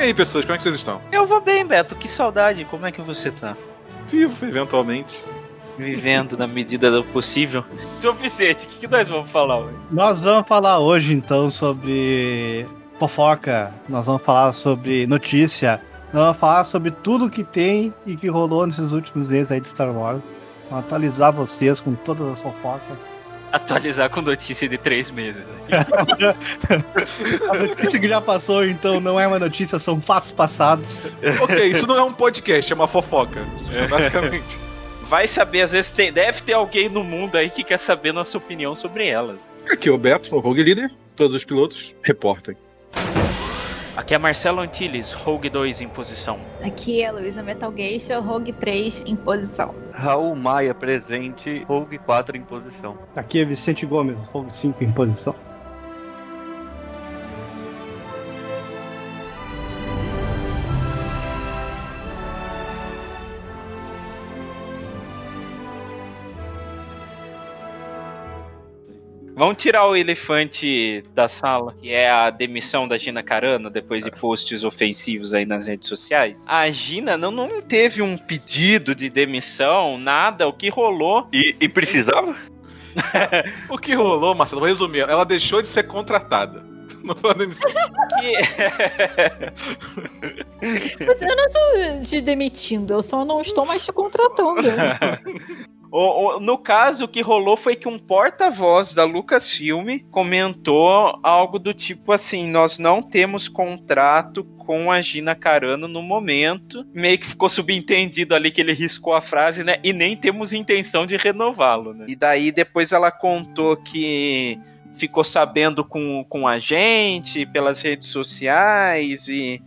aí, pessoas, como é que vocês estão? Eu vou bem, Beto. Que saudade. Como é que você tá? Vivo, eventualmente. Vivendo na medida do possível. Suficiente. O que, que nós vamos falar hoje? Nós vamos falar hoje, então, sobre fofoca. Nós vamos falar sobre notícia. Nós vamos falar sobre tudo que tem e que rolou nesses últimos meses aí de Star Wars. Vamos atualizar vocês com todas as fofocas. Atualizar com notícia de três meses. A notícia que já passou, então, não é uma notícia, são fatos passados. ok, isso não é um podcast, é uma fofoca. Basicamente. Vai saber, às vezes tem, deve ter alguém no mundo aí que quer saber nossa opinião sobre elas. Aqui é o Beto, o Rogue Leader. Todos os pilotos reportem. Aqui é Marcelo Antilles, Rogue 2 em posição. Aqui é Luísa Metal Geisha, Rogue 3 em posição. Raul Maia presente, Rogue 4 em posição. Aqui é Vicente Gomes, Rogue 5 em posição. Vamos tirar o elefante da sala, que é a demissão da Gina Carano depois de posts ofensivos aí nas redes sociais. A Gina não, não teve um pedido de demissão, nada. O que rolou. E, e precisava? o que rolou, Marcelo, vou resumir. Ela deixou de ser contratada. Não foi uma demissão. Que... Mas eu não estou te demitindo, eu só não estou mais te contratando. O, o, no caso, o que rolou foi que um porta-voz da Lucasfilm comentou algo do tipo assim: nós não temos contrato com a Gina Carano no momento. Meio que ficou subentendido ali que ele riscou a frase, né? E nem temos intenção de renová-lo, né? E daí depois ela contou que ficou sabendo com, com a gente pelas redes sociais e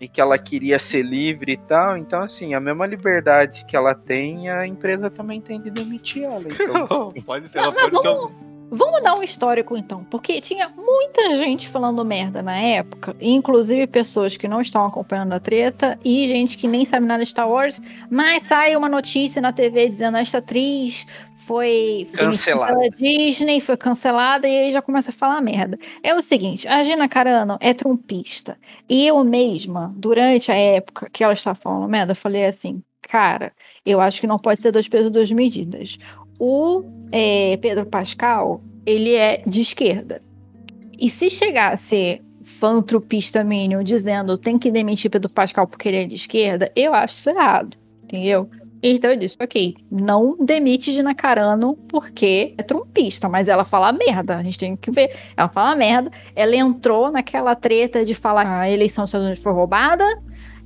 e que ela queria ser livre e tal. Então, assim, a mesma liberdade que ela tem, a empresa também tem de demitir ela. Então... pode ser, ela não, pode não, ser. Vamos dar um histórico então, porque tinha muita gente falando merda na época, inclusive pessoas que não estão acompanhando a treta e gente que nem sabe nada de Star Wars, mas sai uma notícia na TV dizendo esta atriz foi cancelada pela Disney, foi cancelada e aí já começa a falar merda. É o seguinte, a Gina Carano é trumpista e eu mesma, durante a época que ela estava falando merda, falei assim, cara, eu acho que não pode ser dois pesos duas medidas. O é, Pedro Pascal, ele é de esquerda. E se chegar a ser fã-trupista mínimo dizendo tem que demitir Pedro Pascal porque ele é de esquerda, eu acho isso errado, entendeu? Então eu disse, ok, não demite Gina Carano porque é trumpista, mas ela fala merda, a gente tem que ver. Ela fala merda, ela entrou naquela treta de falar que a eleição dos Estados Unidos foi roubada,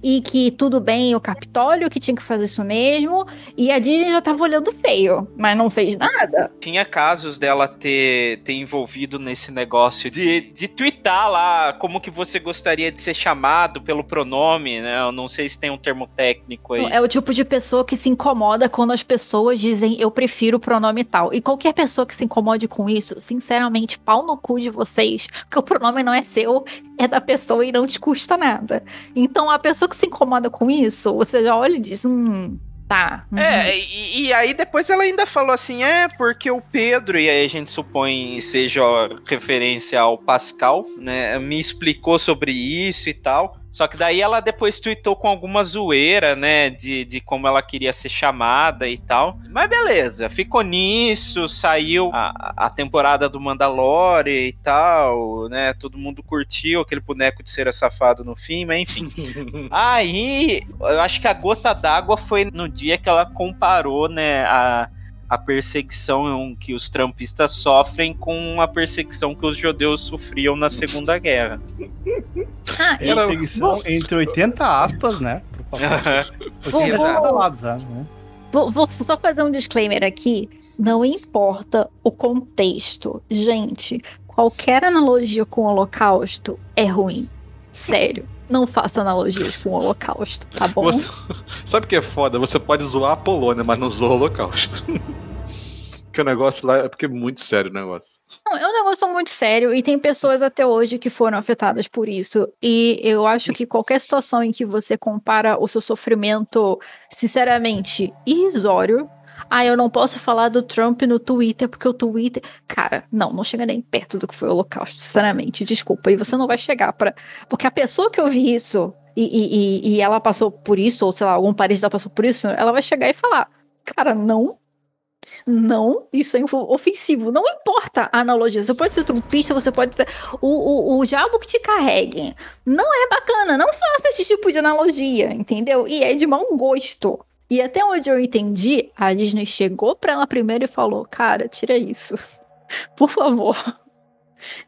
e que tudo bem o Capitólio, que tinha que fazer isso mesmo, e a Disney já tava olhando feio, mas não fez nada. Tinha casos dela ter, ter envolvido nesse negócio de, de twittar lá como que você gostaria de ser chamado pelo pronome, né? Eu não sei se tem um termo técnico aí. É o tipo de pessoa que se incomoda quando as pessoas dizem eu prefiro o pronome tal. E qualquer pessoa que se incomode com isso, sinceramente, pau no cu de vocês, porque o pronome não é seu, é da pessoa e não te custa nada. Então a pessoa que se incomoda com isso, você já olha e diz, hum, tá. Uhum. É, e, e, aí depois ela ainda falou assim, é porque o Pedro, e aí a gente supõe seja referência ao Pascal, né, me explicou sobre isso e tal. Só que daí ela depois tweetou com alguma zoeira, né? De, de como ela queria ser chamada e tal. Mas beleza, ficou nisso, saiu a, a temporada do Mandalorian e tal, né? Todo mundo curtiu aquele boneco de ser safado no fim, mas enfim. Aí, eu acho que a gota d'água foi no dia que ela comparou, né? A a perseguição que os trampistas sofrem com a perseguição que os judeus sofriam na Segunda Guerra. Ah, perseguição entre 80 aspas, né? Porque vou, vou, lado, né? vou, vou só fazer um disclaimer aqui. Não importa o contexto. Gente, qualquer analogia com o Holocausto é ruim. Sério não faça analogias com o Holocausto, tá bom? Você, sabe o que é foda? Você pode zoar a Polônia, mas não zoa o Holocausto. Porque o negócio lá é porque é muito sério o negócio. Não, é um negócio muito sério e tem pessoas até hoje que foram afetadas por isso. E eu acho que qualquer situação em que você compara o seu sofrimento, sinceramente, irrisório, Ah, eu não posso falar do Trump no Twitter, porque o Twitter. Cara, não, não chega nem perto do que foi o Holocausto, sinceramente. Desculpa. E você não vai chegar para Porque a pessoa que ouvi isso e, e, e, ela passou por isso, ou sei lá, algum parente dela passou por isso, ela vai chegar e falar: Cara, não. Não, isso é ofensivo. Não importa a analogia. Você pode ser trumpista, você pode ser o, o, o diabo que te carregue. Não é bacana. Não faça esse tipo de analogia, entendeu? E é de mau gosto. E até onde eu entendi, a Disney chegou pra ela primeiro e falou: Cara, tira isso. Por favor.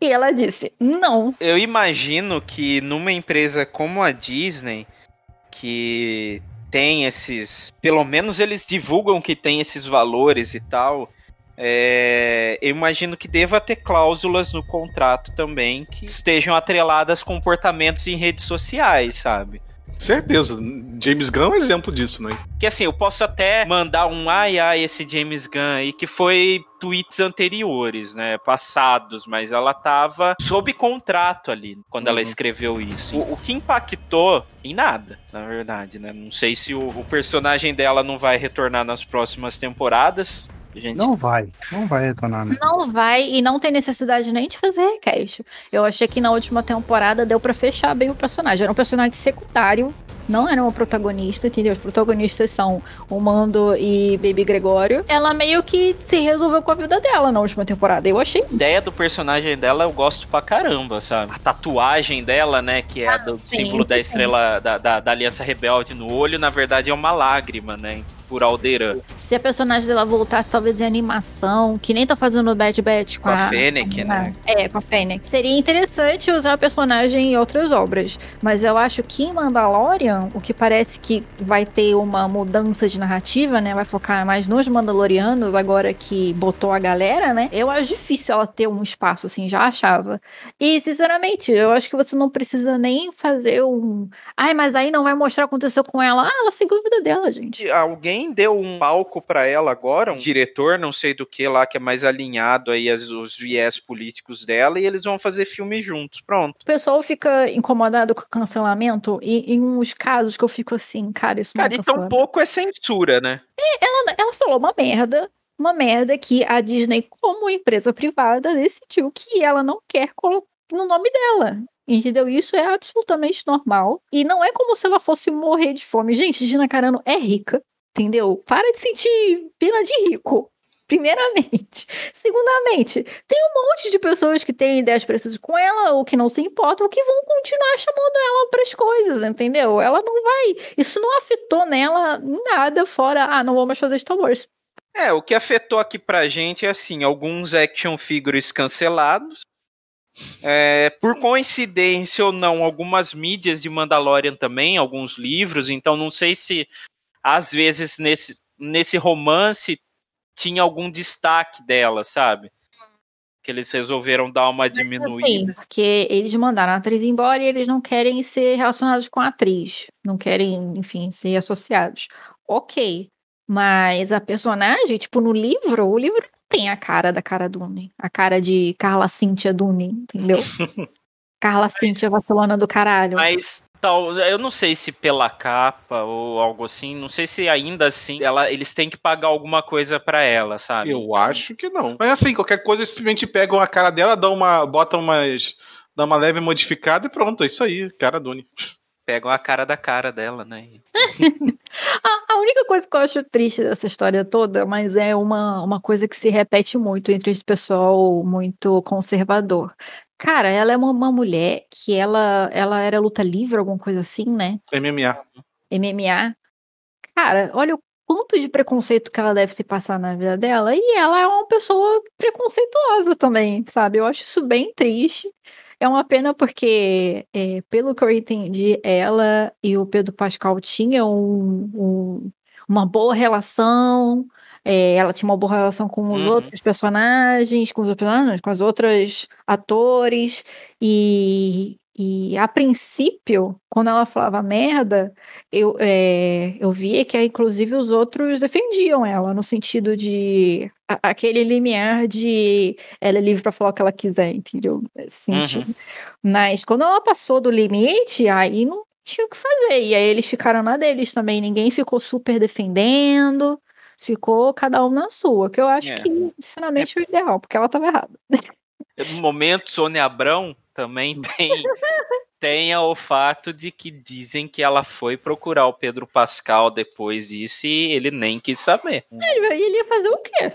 E ela disse: Não. Eu imagino que numa empresa como a Disney, que tem esses. Pelo menos eles divulgam que tem esses valores e tal. É, eu imagino que deva ter cláusulas no contrato também que estejam atreladas a comportamentos em redes sociais, sabe? Certeza. James Gunn é um exemplo disso, né? Que assim, eu posso até mandar um ai ai esse James Gunn aí, que foi tweets anteriores, né? Passados, mas ela tava sob contrato ali quando uhum. ela escreveu isso. O, o, que impactou em nada, na verdade, né? Não sei se o, o personagem dela não vai retornar nas próximas temporadas. Gente... Não vai, não vai retornar. Né? Não vai e não tem necessidade nem de fazer request. Eu achei que na última temporada deu para fechar bem o personagem. Era um personagem secundário, não era uma protagonista, entendeu? Os protagonistas são o Mando e Baby Gregório. Ela meio que se resolveu com a vida dela na última temporada. Eu achei. A ideia do personagem dela eu gosto pra caramba, sabe? A tatuagem dela, né? Que é ah, do sim, símbolo sim. da estrela da, da, da Aliança Rebelde no olho, na verdade é uma lágrima, né? por Alderan. Se a personagem dela voltasse, talvez em animação, que nem tá fazendo o Bad Batch com, com a, a Fennec, a, né? É, com a Fennec. Seria interessante usar a personagem em outras obras. Mas eu acho que em Mandalorian, o que parece que vai ter uma mudança de narrativa, né? Vai focar mais nos Mandalorianos, agora que botou a galera, né? Eu acho difícil ela ter um espaço assim, já achava. E, sinceramente, eu acho que você não precisa nem fazer um. Ai, mas aí não vai mostrar o que aconteceu com ela. Ah, ela seguiu a vida dela, gente. Alguém deu um palco para ela agora, um diretor, não sei do que lá, que é mais alinhado aí aos, os viés políticos dela, e eles vão fazer filme juntos, pronto. O pessoal fica incomodado com o cancelamento, e em uns casos que eu fico assim, cara, isso não Cara, é e tão pouco é censura, né? É, ela, ela falou uma merda, uma merda que a Disney, como empresa privada, decidiu que ela não quer colocar no nome dela. Entendeu? Isso é absolutamente normal. E não é como se ela fosse morrer de fome. Gente, Gina Carano é rica. Entendeu? Para de sentir pena de rico. Primeiramente. Segundamente, tem um monte de pessoas que têm ideias parecidas com ela, ou que não se importam, que vão continuar chamando ela para as coisas, entendeu? Ela não vai. Isso não afetou nela nada, fora, ah, não vou mais fazer Star Wars. É, o que afetou aqui pra gente é assim, alguns action figures cancelados. É, por coincidência ou não, algumas mídias de Mandalorian também, alguns livros, então não sei se às vezes nesse, nesse romance tinha algum destaque dela, sabe? Que eles resolveram dar uma diminuída. Sim, porque eles mandaram a atriz embora e eles não querem ser relacionados com a atriz. Não querem, enfim, ser associados. Ok. Mas a personagem, tipo, no livro, o livro tem a cara da cara Dune. A cara de Carla Cíntia Dune, entendeu? Carla Cíntia vacilona do caralho. Mas tal. Eu não sei se pela capa ou algo assim. Não sei se ainda assim ela, eles têm que pagar alguma coisa para ela, sabe? Eu acho que não. Mas assim, qualquer coisa, simplesmente pegam a cara dela, dão uma, botam umas. dá uma leve modificada e pronto, é isso aí, cara Duni. Pegam a cara da cara dela, né? a, a, única coisa que eu acho triste dessa história toda, mas é uma, uma coisa que se repete muito entre esse pessoal muito conservador. Cara, ela é uma, uma mulher que ela, ela era luta livre, alguma coisa assim, né? MMA. MMA. Cara, olha o quanto de preconceito que ela deve ter passado na vida dela. E ela é uma pessoa preconceituosa também, sabe? Eu acho isso bem triste. É uma pena porque, é, pelo que eu entendi, ela e o Pedro Pascal tinham um, um, uma boa relação. É, ela tinha uma boa relação com os uhum. outros personagens, com os personagens, com os outros atores, e, e a princípio, quando ela falava merda, eu, é, eu via que inclusive os outros defendiam ela, no sentido de a, aquele limiar de ela é livre para falar o que ela quiser, entendeu? Uhum. Mas quando ela passou do limite, aí não tinha o que fazer. E aí eles ficaram na deles também. Ninguém ficou super defendendo Ficou cada um na sua, que eu acho É. que, sinceramente, é o ideal, porque ela tava errada. No momento, Sônia Abrão também tem, tem o fato de que dizem que ela foi procurar o Pedro Pascal depois disso e ele nem quis saber. Ele, ele ia fazer o quê?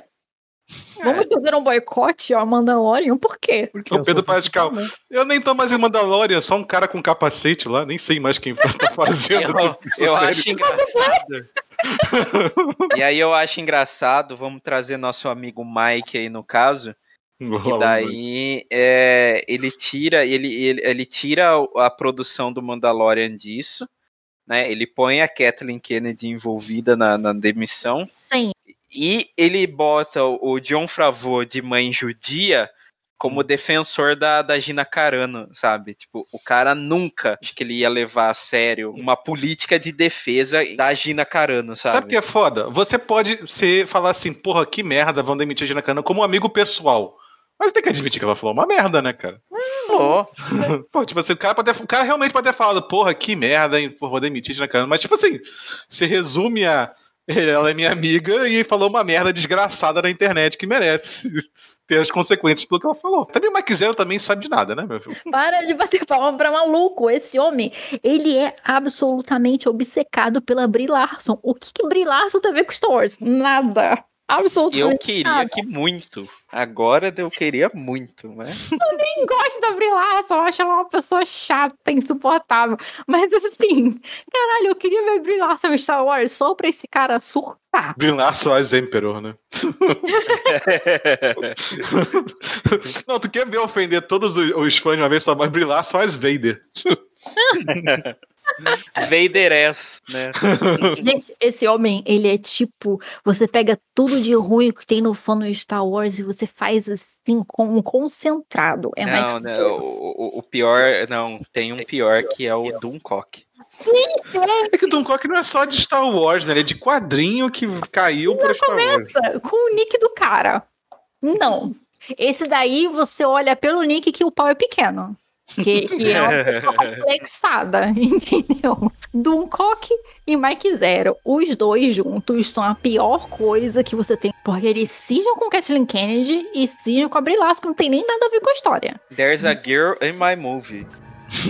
Vamos fazer um boicote ao Mandalorian? Por quê? Porque O Pedro Pascal. Eu nem tô mais em Mandalorian, só um cara com capacete lá, nem sei mais quem tá fazendo. Eu, eu acho engraçado. e aí eu acho engraçado, vamos trazer nosso amigo Mike aí no caso, que daí é, ele tira ele, ele, ele tira a produção do Mandalorian disso, né? Ele põe a Kathleen Kennedy envolvida na, na demissão Sim. E ele bota o John Favreau de mãe judia como defensor da, da Gina Carano, sabe? Tipo, o cara nunca acho que ele ia levar a sério uma política de defesa da Gina Carano, sabe? Sabe o que é foda? Você pode ser, falar assim, porra, que merda, vão demitir a Gina Carano como um amigo pessoal. Mas tem que admitir que ela falou uma merda, né, cara? Pô, Pô, tipo assim, o cara, pode ter- o cara realmente pode ter falado, porra, que merda, hein, porra, vou demitir a Gina Carano. Mas, tipo assim, você resume a. Ela é minha amiga e falou uma merda desgraçada na internet que merece ter as consequências pelo que ela falou. Também o Mike Zero também sabe de nada, né, meu filho? Para de bater palma pra maluco. Esse homem, ele é absolutamente obcecado pela Brie Larson. O que que Brie Larson tem a ver com Star Wars? Nada. Absolutamente eu queria nada. que muito. Agora eu queria muito, né? nem gosto da Brie Larson, eu acho ela uma pessoa chata, insuportável. Mas assim, caralho, eu queria ver Brie Larson Star Wars só pra esse cara surtar. Brilhar só as Emperor, né? Não, tu quer ver ofender todos os, fãs de uma vez só, mas brilhar só as Vader. Vader S, né? Gente, esse homem, ele é tipo, você pega tudo de ruim que tem no fã do Star Wars e você faz assim, com um concentrado. É não, mais não, o, o- o pior, não, tem um pior que é o Doomcock. É que o Dunkirk não é só de Star Wars, né? Ele é de quadrinho que caiu pra Star Wars. Começa com o nick do cara. Não. Esse daí você olha pelo nick que o pau é pequeno. Que, que é uma pessoa complexada, entendeu? Doomcock e Mike Zero, os dois juntos são a pior coisa que você tem. Porque eles cismam com Kathleen Kennedy e cismam com a Brie Larson, que não tem nem nada a ver com a história. There's a girl in my movie.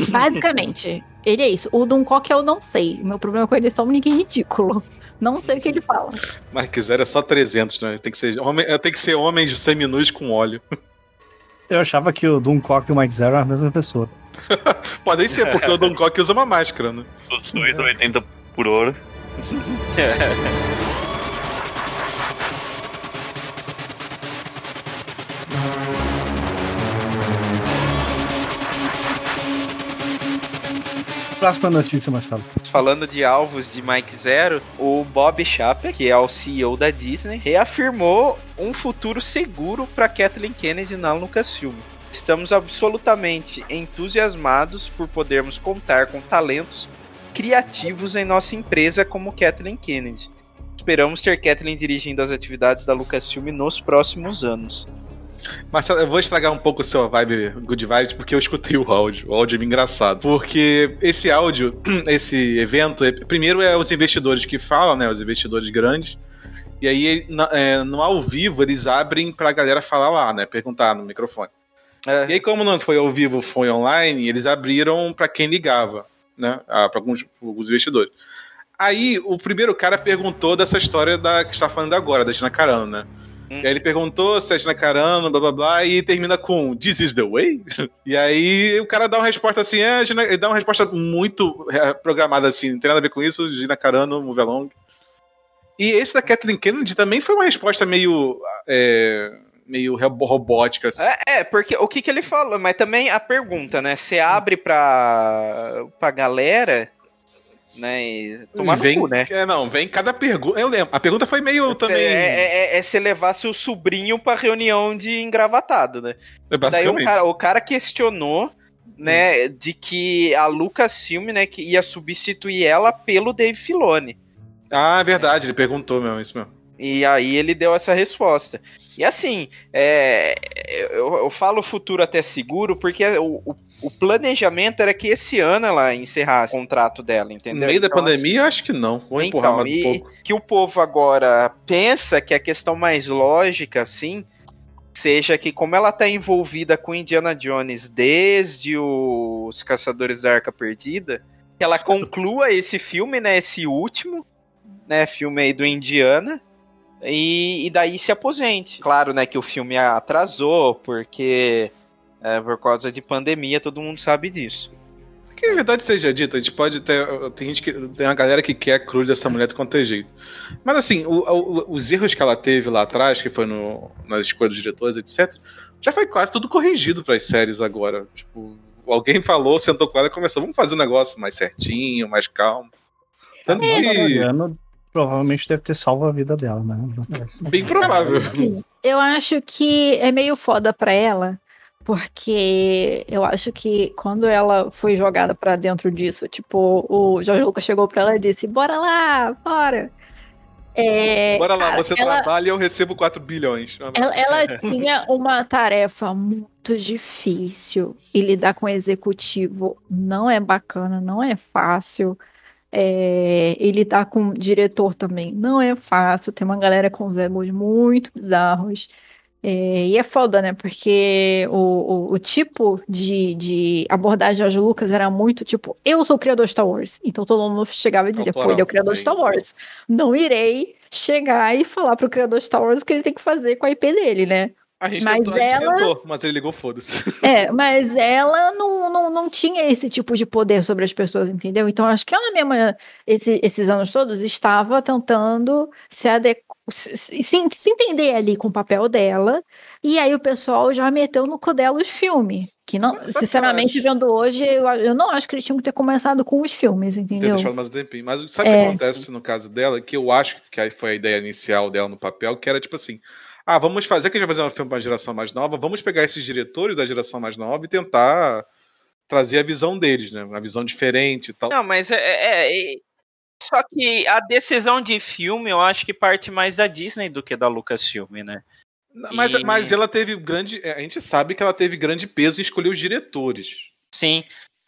Basicamente, ele é isso. O Doomcock eu não sei. O meu problema com ele é só um nick ridículo. Não sei o que ele fala. Mas quiser é só 300, né? Tem que ser, homem, tem que ser homens seminus com óleo. Eu achava que o Doomcock e o Mike Zero eram a mesma pessoa. Podem ser, porque o Dunkirk usa uma máscara, né? Os dois a 80 por hora. Próxima notícia, Marcelo. Falando de alvos de Mike Zero, o Bob Chapek, que é o CEO da Disney, reafirmou um futuro seguro para Kathleen Kennedy na Lucasfilm. Estamos absolutamente entusiasmados por podermos contar com talentos criativos em nossa empresa como Kathleen Kennedy. Esperamos ter Kathleen dirigindo as atividades da Lucasfilm nos próximos anos. Marcelo, eu vou estragar um pouco a sua vibe Good Vibes, porque eu escutei o áudio. O áudio é engraçado. Porque esse áudio, esse evento, é- primeiro é os investidores que falam, né? Os investidores grandes. E aí, é, no ao vivo, eles abrem pra galera falar lá, né? Perguntar no microfone. E aí, como não foi ao vivo, foi online, eles abriram pra quem ligava, né? Pra alguns, alguns investidores. Aí, o primeiro cara perguntou dessa história da que está falando agora, da Gina Carano, né? Hum. E aí ele perguntou se é Carano, blá blá blá, e termina com This is the way? E aí o cara dá uma resposta assim, é, Gina, ele dá uma resposta muito é, programada assim, não tem nada a ver com isso, Gina Carano, move along. E esse da Kathleen Kennedy também foi uma resposta meio. é, meio ro- robótica. Assim. É, é, porque o que, que ele falou, mas também a pergunta, né? Você abre pra, pra galera, né? E tomar no vem, cu, né? É, não, vem cada pergunta. Eu lembro. A pergunta foi meio Cê- também. É, é, é você levar seu sobrinho pra reunião de engravatado, né? é, Daí o basicamente. cara, o cara questionou, né, de que a Lucasfilm, né, que ia substituir ela pelo Dave Filoni. Ah, é verdade, ele perguntou mesmo, isso mesmo. E aí ele deu essa resposta. E assim, é, eu, eu falo futuro até seguro porque o, o o planejamento era que esse ano ela encerrasse o contrato dela, No entendeu? meio da Então, pandemia, eu acho que não. Vou empurrar então, mais um e pouco. que o povo agora pensa que a questão mais lógica, assim, seja que como ela tá envolvida com Indiana Jones desde os Caçadores da Arca Perdida, que ela conclua esse filme, né, esse último, né, filme aí do Indiana, e, e daí se aposente. Claro, né, que o filme atrasou, porque é, por causa de pandemia, todo mundo sabe disso. Que a verdade seja dita, a gente pode ter. Tem gente que. Tem uma galera que quer a cruz dessa mulher de qualquer jeito. Mas assim, o- o- os erros que ela teve lá atrás, que foi no, na escolha dos diretores, etc., já foi quase tudo corrigido para as séries agora. Tipo, alguém falou, sentou com ela e começou, vamos fazer um negócio mais certinho, mais calmo. Tanto O que. Provavelmente deve ter salvo a vida dela, né? Bem provável. Eu acho que é meio foda pra ela, porque eu acho que quando ela foi jogada pra dentro disso, tipo, o Jorge Lucas chegou pra ela e disse: Bora lá, bora. É, Bora lá, cara, você ela, trabalha e eu recebo 4 bilhões. ela, ela tinha uma tarefa muito difícil e lidar com executivo não é bacana, não é fácil. É, e lidar com o diretor também não é fácil. Tem uma galera com os egos muito bizarros. É, e é foda, né? Porque o, o, o tipo de, de abordagem George Lucas era muito tipo, eu sou o criador de Star Wars. Então todo mundo chegava e dizia, pô, ele é o criador de Star Wars. Não irei chegar e falar pro criador de Star Wars o que ele tem que fazer com a IP dele, né? A gente, Mas tentou, ela- tentou, mas ele ligou, foda-se. É, mas ela não, não, não tinha esse tipo de poder sobre as pessoas, entendeu? Então acho que ela mesma, esse- esses anos todos, estava tentando se adequar. Se, se- se entender ali com o papel dela, e aí o pessoal já meteu no codelo os filmes. Que não, sinceramente, vendo hoje, eu, eu não acho que eles tinham que ter começado com os filmes, ter entendeu? deixado mais um tempinho. Mas sabe o É. que acontece no caso dela? Que eu acho que aí foi a ideia inicial dela no papel, que era tipo assim. Ah, vamos fazer, que a gente vai fazer um filme para a geração mais nova, vamos pegar esses diretores da geração mais nova e tentar trazer a visão deles, né? Uma visão diferente e tal. Não, mas é, é- é- Só que a decisão de filme eu acho que parte mais da Disney do que da Lucasfilm, né? Mas, E- mas ela teve grande. A gente sabe que ela teve grande peso em escolher os diretores. Sim.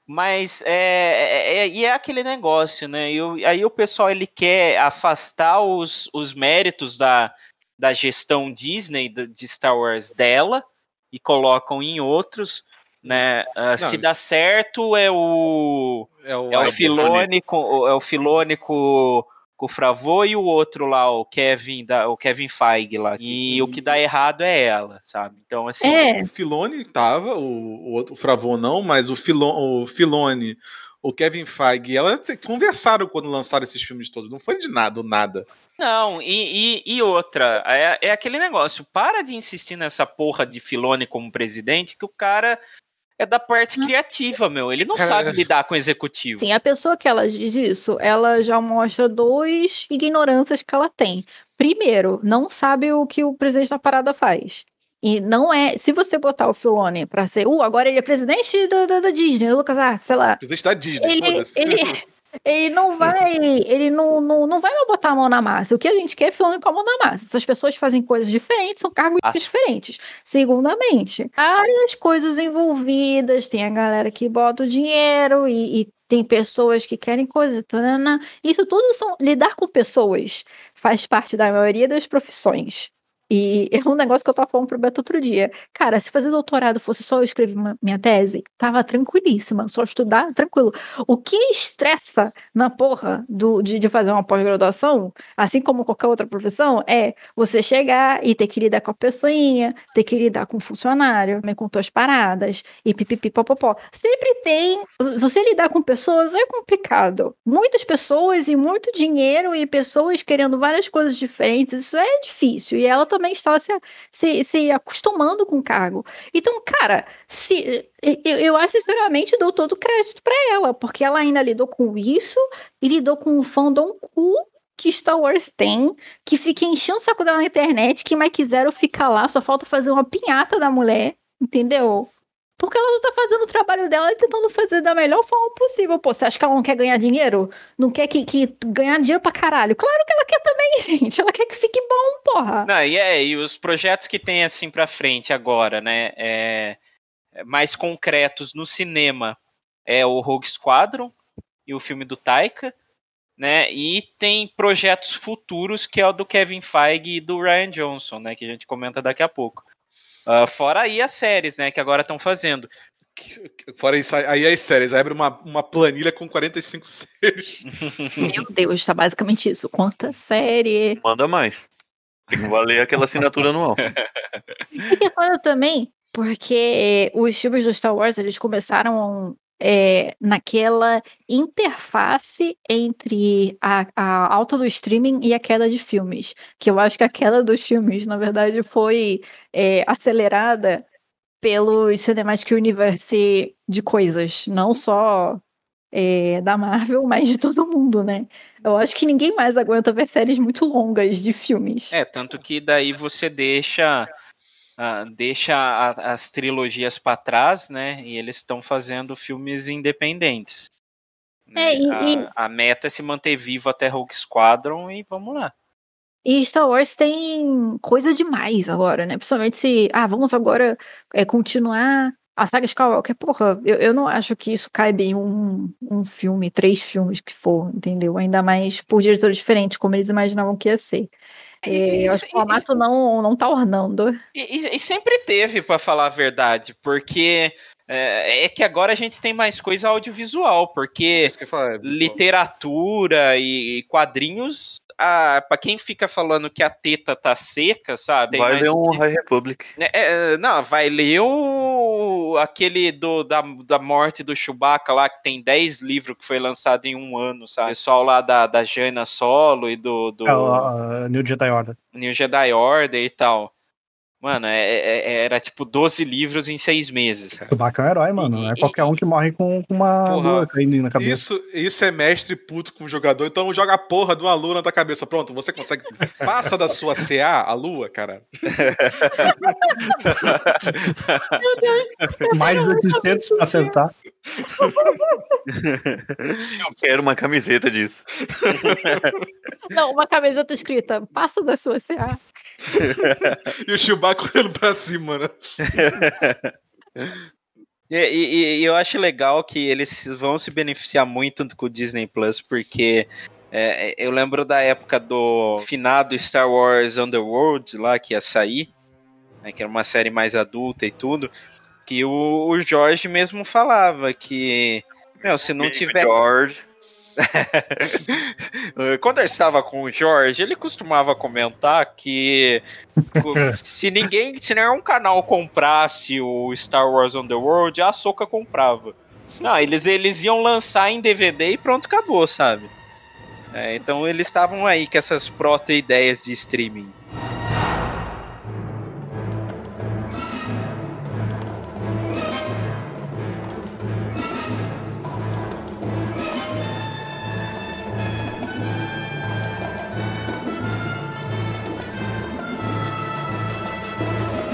Mas é, é, é- e é aquele negócio, né? E o- aí o pessoal ele quer afastar os, os méritos da, da gestão Disney de Star Wars dela e colocam em outros, né? Ah, se dá certo é o É o, é o Filone com é o Filone com, com o Fravô e o outro lá, o Kevin da, o Kevin Feige lá. E o que dá errado é ela, sabe? Então assim, É, O Filone tava, o, o, outro- o Fravô não, mas o, Filo, o Filone, o Kevin Feige, ela conversaram quando lançaram esses filmes todos. Não foi de nada, do nada. Não, e, e, e outra, é, é aquele negócio, para de insistir nessa porra de Filone como presidente, que o cara é da parte criativa, meu. Ele não sabe lidar com o executivo. Sim, a pessoa que ela diz isso, ela já mostra dois ignorâncias que ela tem. Primeiro, não sabe o que o presidente da parada faz. E não é. Se você botar o Filone pra ser. Uh, agora ele é presidente da, da, da Disney, o Lucas, ah, sei lá. Presidente da Disney, Ele, foda-se. ele, ele não vai. Ele não, não, não vai botar a mão na massa. O que a gente quer é Filone com a mão na massa. Essas pessoas fazem coisas diferentes, são cargos As- diferentes. Segundamente, várias coisas envolvidas, tem a galera que bota o dinheiro e, e tem pessoas que querem coisa. tanana. Isso tudo são. Lidar com pessoas faz parte da maioria das profissões. E é um negócio que eu tava falando pro Beto outro dia. Cara, se fazer doutorado fosse só eu escrever uma- minha tese, tava tranquilíssima, só estudar, tranquilo. O que estressa na porra do, de, de fazer uma pós-graduação, assim como qualquer outra profissão, é você chegar e ter que lidar com a pessoinha, ter que lidar com o funcionário, com tuas paradas, e pipipi, popopó. Sempre tem. Você lidar com pessoas é complicado. Muitas pessoas e muito dinheiro e pessoas querendo várias coisas diferentes, isso é difícil. E ela também estava se, se, se acostumando com o cargo. Então, cara, se eu, eu acho sinceramente dou todo o crédito pra ela, porque ela ainda lidou com isso e lidou com o fandom cu que Star Wars tem, que fica enchendo o saco dela na internet, que mais quiseram ficar lá, só falta fazer uma pinhata da mulher, entendeu? Porque ela só tá fazendo o trabalho dela e tentando fazer da melhor forma possível. Pô, você acha que ela não quer ganhar dinheiro? Não quer que, que ganhar dinheiro pra caralho? Claro que ela quer também, gente. Ela quer que fique bom, porra. Não, e, é, e os projetos que tem assim pra frente agora, né? É, mais concretos no cinema é o Rogue Squadron e o filme do Taika, né? E tem projetos futuros que é o do Kevin Feige e do Ryan Johnson, né? Que a gente comenta daqui a pouco. Uh, fora aí as séries, né? Que agora estão fazendo. Fora isso, aí as séries, abre uma, uma planilha com 45 séries. Meu Deus, tá basicamente isso. Quanta série. Manda mais. Tem que valer aquela assinatura anual. E que coisa também, porque os filmes do Star Wars, eles começaram é, naquela interface entre a, a alta do streaming e a queda de filmes. Que eu acho que a queda dos filmes, na verdade, foi é, acelerada pelos Cinematic Universe de coisas, não só é, da Marvel, mas de todo mundo, né? Eu acho que ninguém mais aguenta ver séries muito longas de filmes. É, tanto que daí você deixa uh, deixa a, as trilogias para trás, né? E eles estão fazendo filmes independentes. Né? É, e, a, e... a meta é se manter vivo até Rogue Squadron e vamos lá. E Star Wars tem coisa demais agora, né? Principalmente se, ah, vamos agora é, continuar a saga Skywalker. Porra, eu, eu não acho que isso caiba em um, um filme, três filmes que for, entendeu? Ainda mais por diretores diferentes, como eles imaginavam que ia ser. É, eu acho que o formato não, não tá ornando. E, e, e sempre teve, para falar a verdade, porque é, é, que agora a gente tem mais coisa audiovisual, porque falar, é literatura e quadrinhos, ah, para quem fica falando que a teta tá seca, sabe? Vai ler um High Republic. É, é, não, vai ler o aquele do, da, da morte do Chewbacca lá, que tem 10 livros que foi lançado em um ano, sabe? O pessoal lá da, da Jaina Solo e do... do É, o, uh, New Jedi Order. New Jedi Order e tal. Mano, é, é, é, era tipo 12 livros em seis meses. O Chewbacca é um herói, mano. Não é qualquer um que morre com, com uma Porra, lua caindo na cabeça. Isso, isso é mestre puto com o jogador. Então joga a porra de uma lua na tua cabeça. Pronto, você consegue. Passa da sua CA a lua, cara. Mais de 800 pra acertar. Eu quero uma camiseta disso. Não, uma camiseta escrita, passa da sua CA. e o Chewbacca olhando pra cima, né? E, e, e, eu acho legal que eles vão se beneficiar muito com o Disney Plus, porque é, eu lembro da época do finado Star Wars Underworld, lá que ia sair, né, que era uma série mais adulta e tudo, que o, o Jorge mesmo falava que, meu, se não tiver. George. Quando eu estava com o Jorge, ele costumava comentar que se ninguém, se nenhum canal comprasse o Star Wars on the World, a Soca comprava. Não, eles, eles iam lançar em DVD e pronto, acabou, sabe? É, então eles estavam aí com essas proto-ideias de streaming.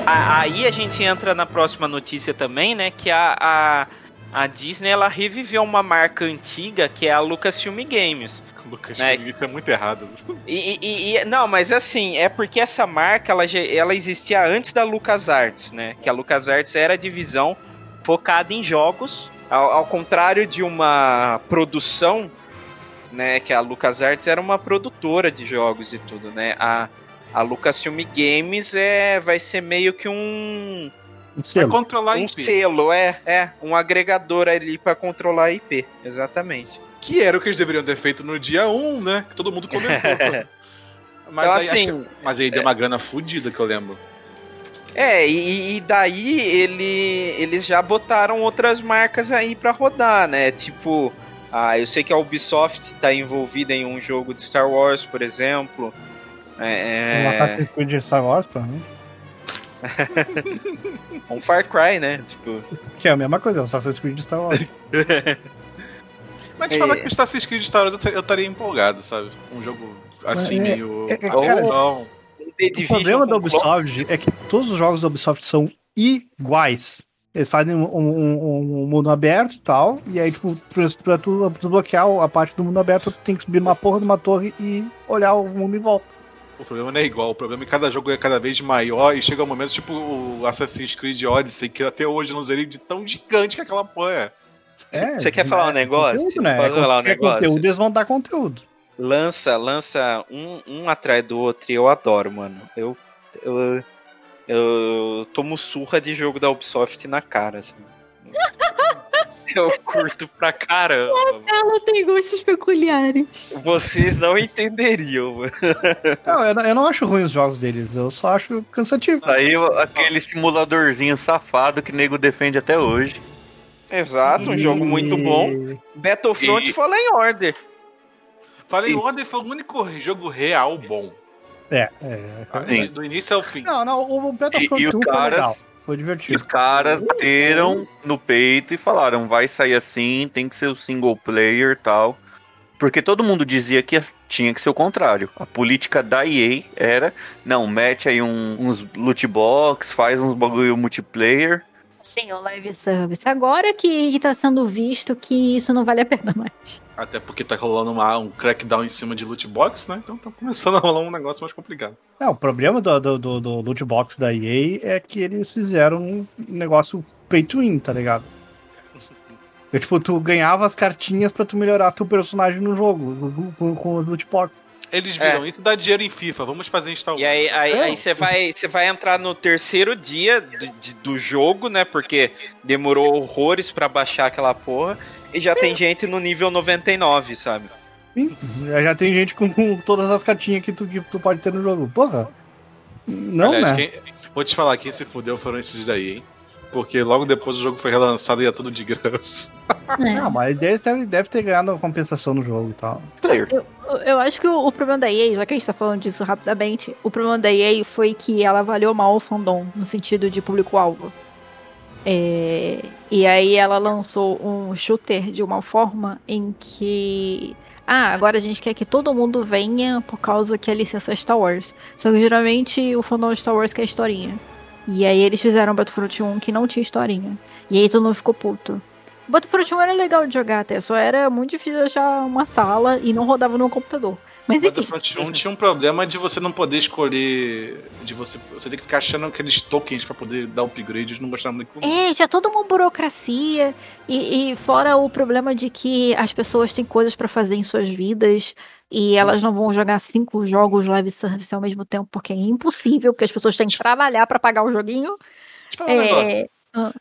Aí a gente entra na próxima notícia também, né? Que a, a, a Disney ela reviveu uma marca antiga que é a Lucasfilm Games. Lucasfilm né? é muito errado. E, e, e, não, mas assim, é porque essa marca ela, ela existia antes da LucasArts, né? Que a LucasArts era a divisão focada em jogos, ao, ao contrário de uma produção, né? Que a LucasArts era uma produtora de jogos e tudo, né? A a Lucasfilm Games é, vai ser meio que um. Um selo. Vai controlar um IP. selo, é, é. Um agregador ali para controlar a IP. Exatamente. Que era o que eles deveriam ter feito no dia 1, né? Que todo mundo comentou. mas, Então, aí, assim, que- mas aí deu uma grana fodida que eu lembro. É, e, e daí ele, eles já botaram outras marcas aí pra rodar, né? Tipo, ah, eu sei que a Ubisoft tá envolvida em um jogo de Star Wars, por exemplo. Um É, Assassin's Creed Star Wars, provavelmente. é um Far Cry, né? Tipo, Que é a mesma coisa, é o Assassin's Creed Star Wars. Mas É. falar que o Assassin's Creed Star Wars eu- estaria empolgado, sabe? Um jogo assim, É, meio. é, é, Ou cara, não. The O problema da Ubisoft é que todos os jogos da Ubisoft são iguais. Eles fazem um, um- um mundo aberto e tal, e aí, tipo, pra, pra tu desbloquear a parte do mundo aberto, tu tem que subir numa porra de uma torre e olhar o mundo em volta. O problema não é igual, o problema é que cada jogo é cada vez maior e chega um momento tipo o Assassin's Creed Odyssey, que até hoje não zerei de tão gigante que aquela porra é. É, Você quer falar um negócio? Conteúdo, né? Posso falar um negócio? conteúdo, eles vão dar conteúdo. Lança, lança um, um atrás do outro e eu adoro, mano. Eu, eu, eu tomo surra de jogo da Ubisoft na cara, assim. Eu curto pra caramba. Ela tem gostos peculiares. Vocês não entenderiam, mano. Não, eu, não- eu não acho ruim os jogos deles, eu só acho cansativo. Aí aquele simuladorzinho safado que nego defende até hoje. Exato, um jogo muito bom. Battlefront E- Fallen Order. Falei, Isso. Order foi o único jogo real bom. É, é. Sim. Do início ao fim. Não, não, o Battlefront E, e os 1 foi legal. caras, Foi divertido. os caras bateram no peito e falaram, vai sair assim, tem que ser o single player e tal. Porque todo mundo dizia que tinha que ser o contrário. A política da EA era, não, mete aí um- uns loot box, faz uns bagulho multiplayer. Sim, o live service. Agora que, que tá sendo visto que isso não vale a pena mais. Até porque tá rolando uma- um crackdown em cima de loot box, né? Então tá começando a rolar um negócio mais complicado. Não, o problema do, do, do, do loot box da EA é que eles fizeram um negócio pay to win, tá ligado? É, tipo, tu ganhava as cartinhas pra tu melhorar teu personagem no jogo, com, com, os loot box. Eles É. viram, isso dá dinheiro em FIFA, vamos fazer instalar. E aí, aí, É. aí você vai, você vai entrar no terceiro dia de- de- do jogo, né? Porque demorou horrores pra baixar aquela porra. E já tem gente no nível 99, sabe? Já, já tem gente com, todas as cartinhas que tu, que tu pode ter no jogo. Porra. Não, Aliás, né? quem- vou te falar, quem se fudeu foram esses daí, hein? Porque logo depois o jogo foi relançado e ia tudo de graça. É. Não, mas eles devem deve ter ganhado uma compensação no jogo e tal. Player. Eu, eu acho que o, o problema da EA, já que a gente tá falando disso rapidamente, o problema da EA foi que ela avaliou mal o fandom, no sentido de público-alvo. É, e aí ela lançou um shooter de uma forma em que. Ah, agora a gente quer que todo mundo venha por causa que a licença é Star Wars. Só que geralmente o fandom Star Wars quer historinha. E aí eles fizeram Battlefront 1 que não tinha historinha. E aí todo mundo ficou puto. Battlefront 1 era legal de jogar até, só era muito difícil achar uma sala e não rodava no computador. Mas Battlefront 1 tinha um problema de você não poder escolher. De você. Você tem que ficar achando aqueles tokens pra poder dar upgrade, eu não gostava muito. É, já toda uma burocracia. E, e fora o problema de que as pessoas têm coisas pra fazer em suas vidas. E elas não vão jogar cinco jogos live service ao mesmo tempo, porque é impossível, porque as pessoas têm que trabalhar pra pagar o joguinho. Um negócio. É,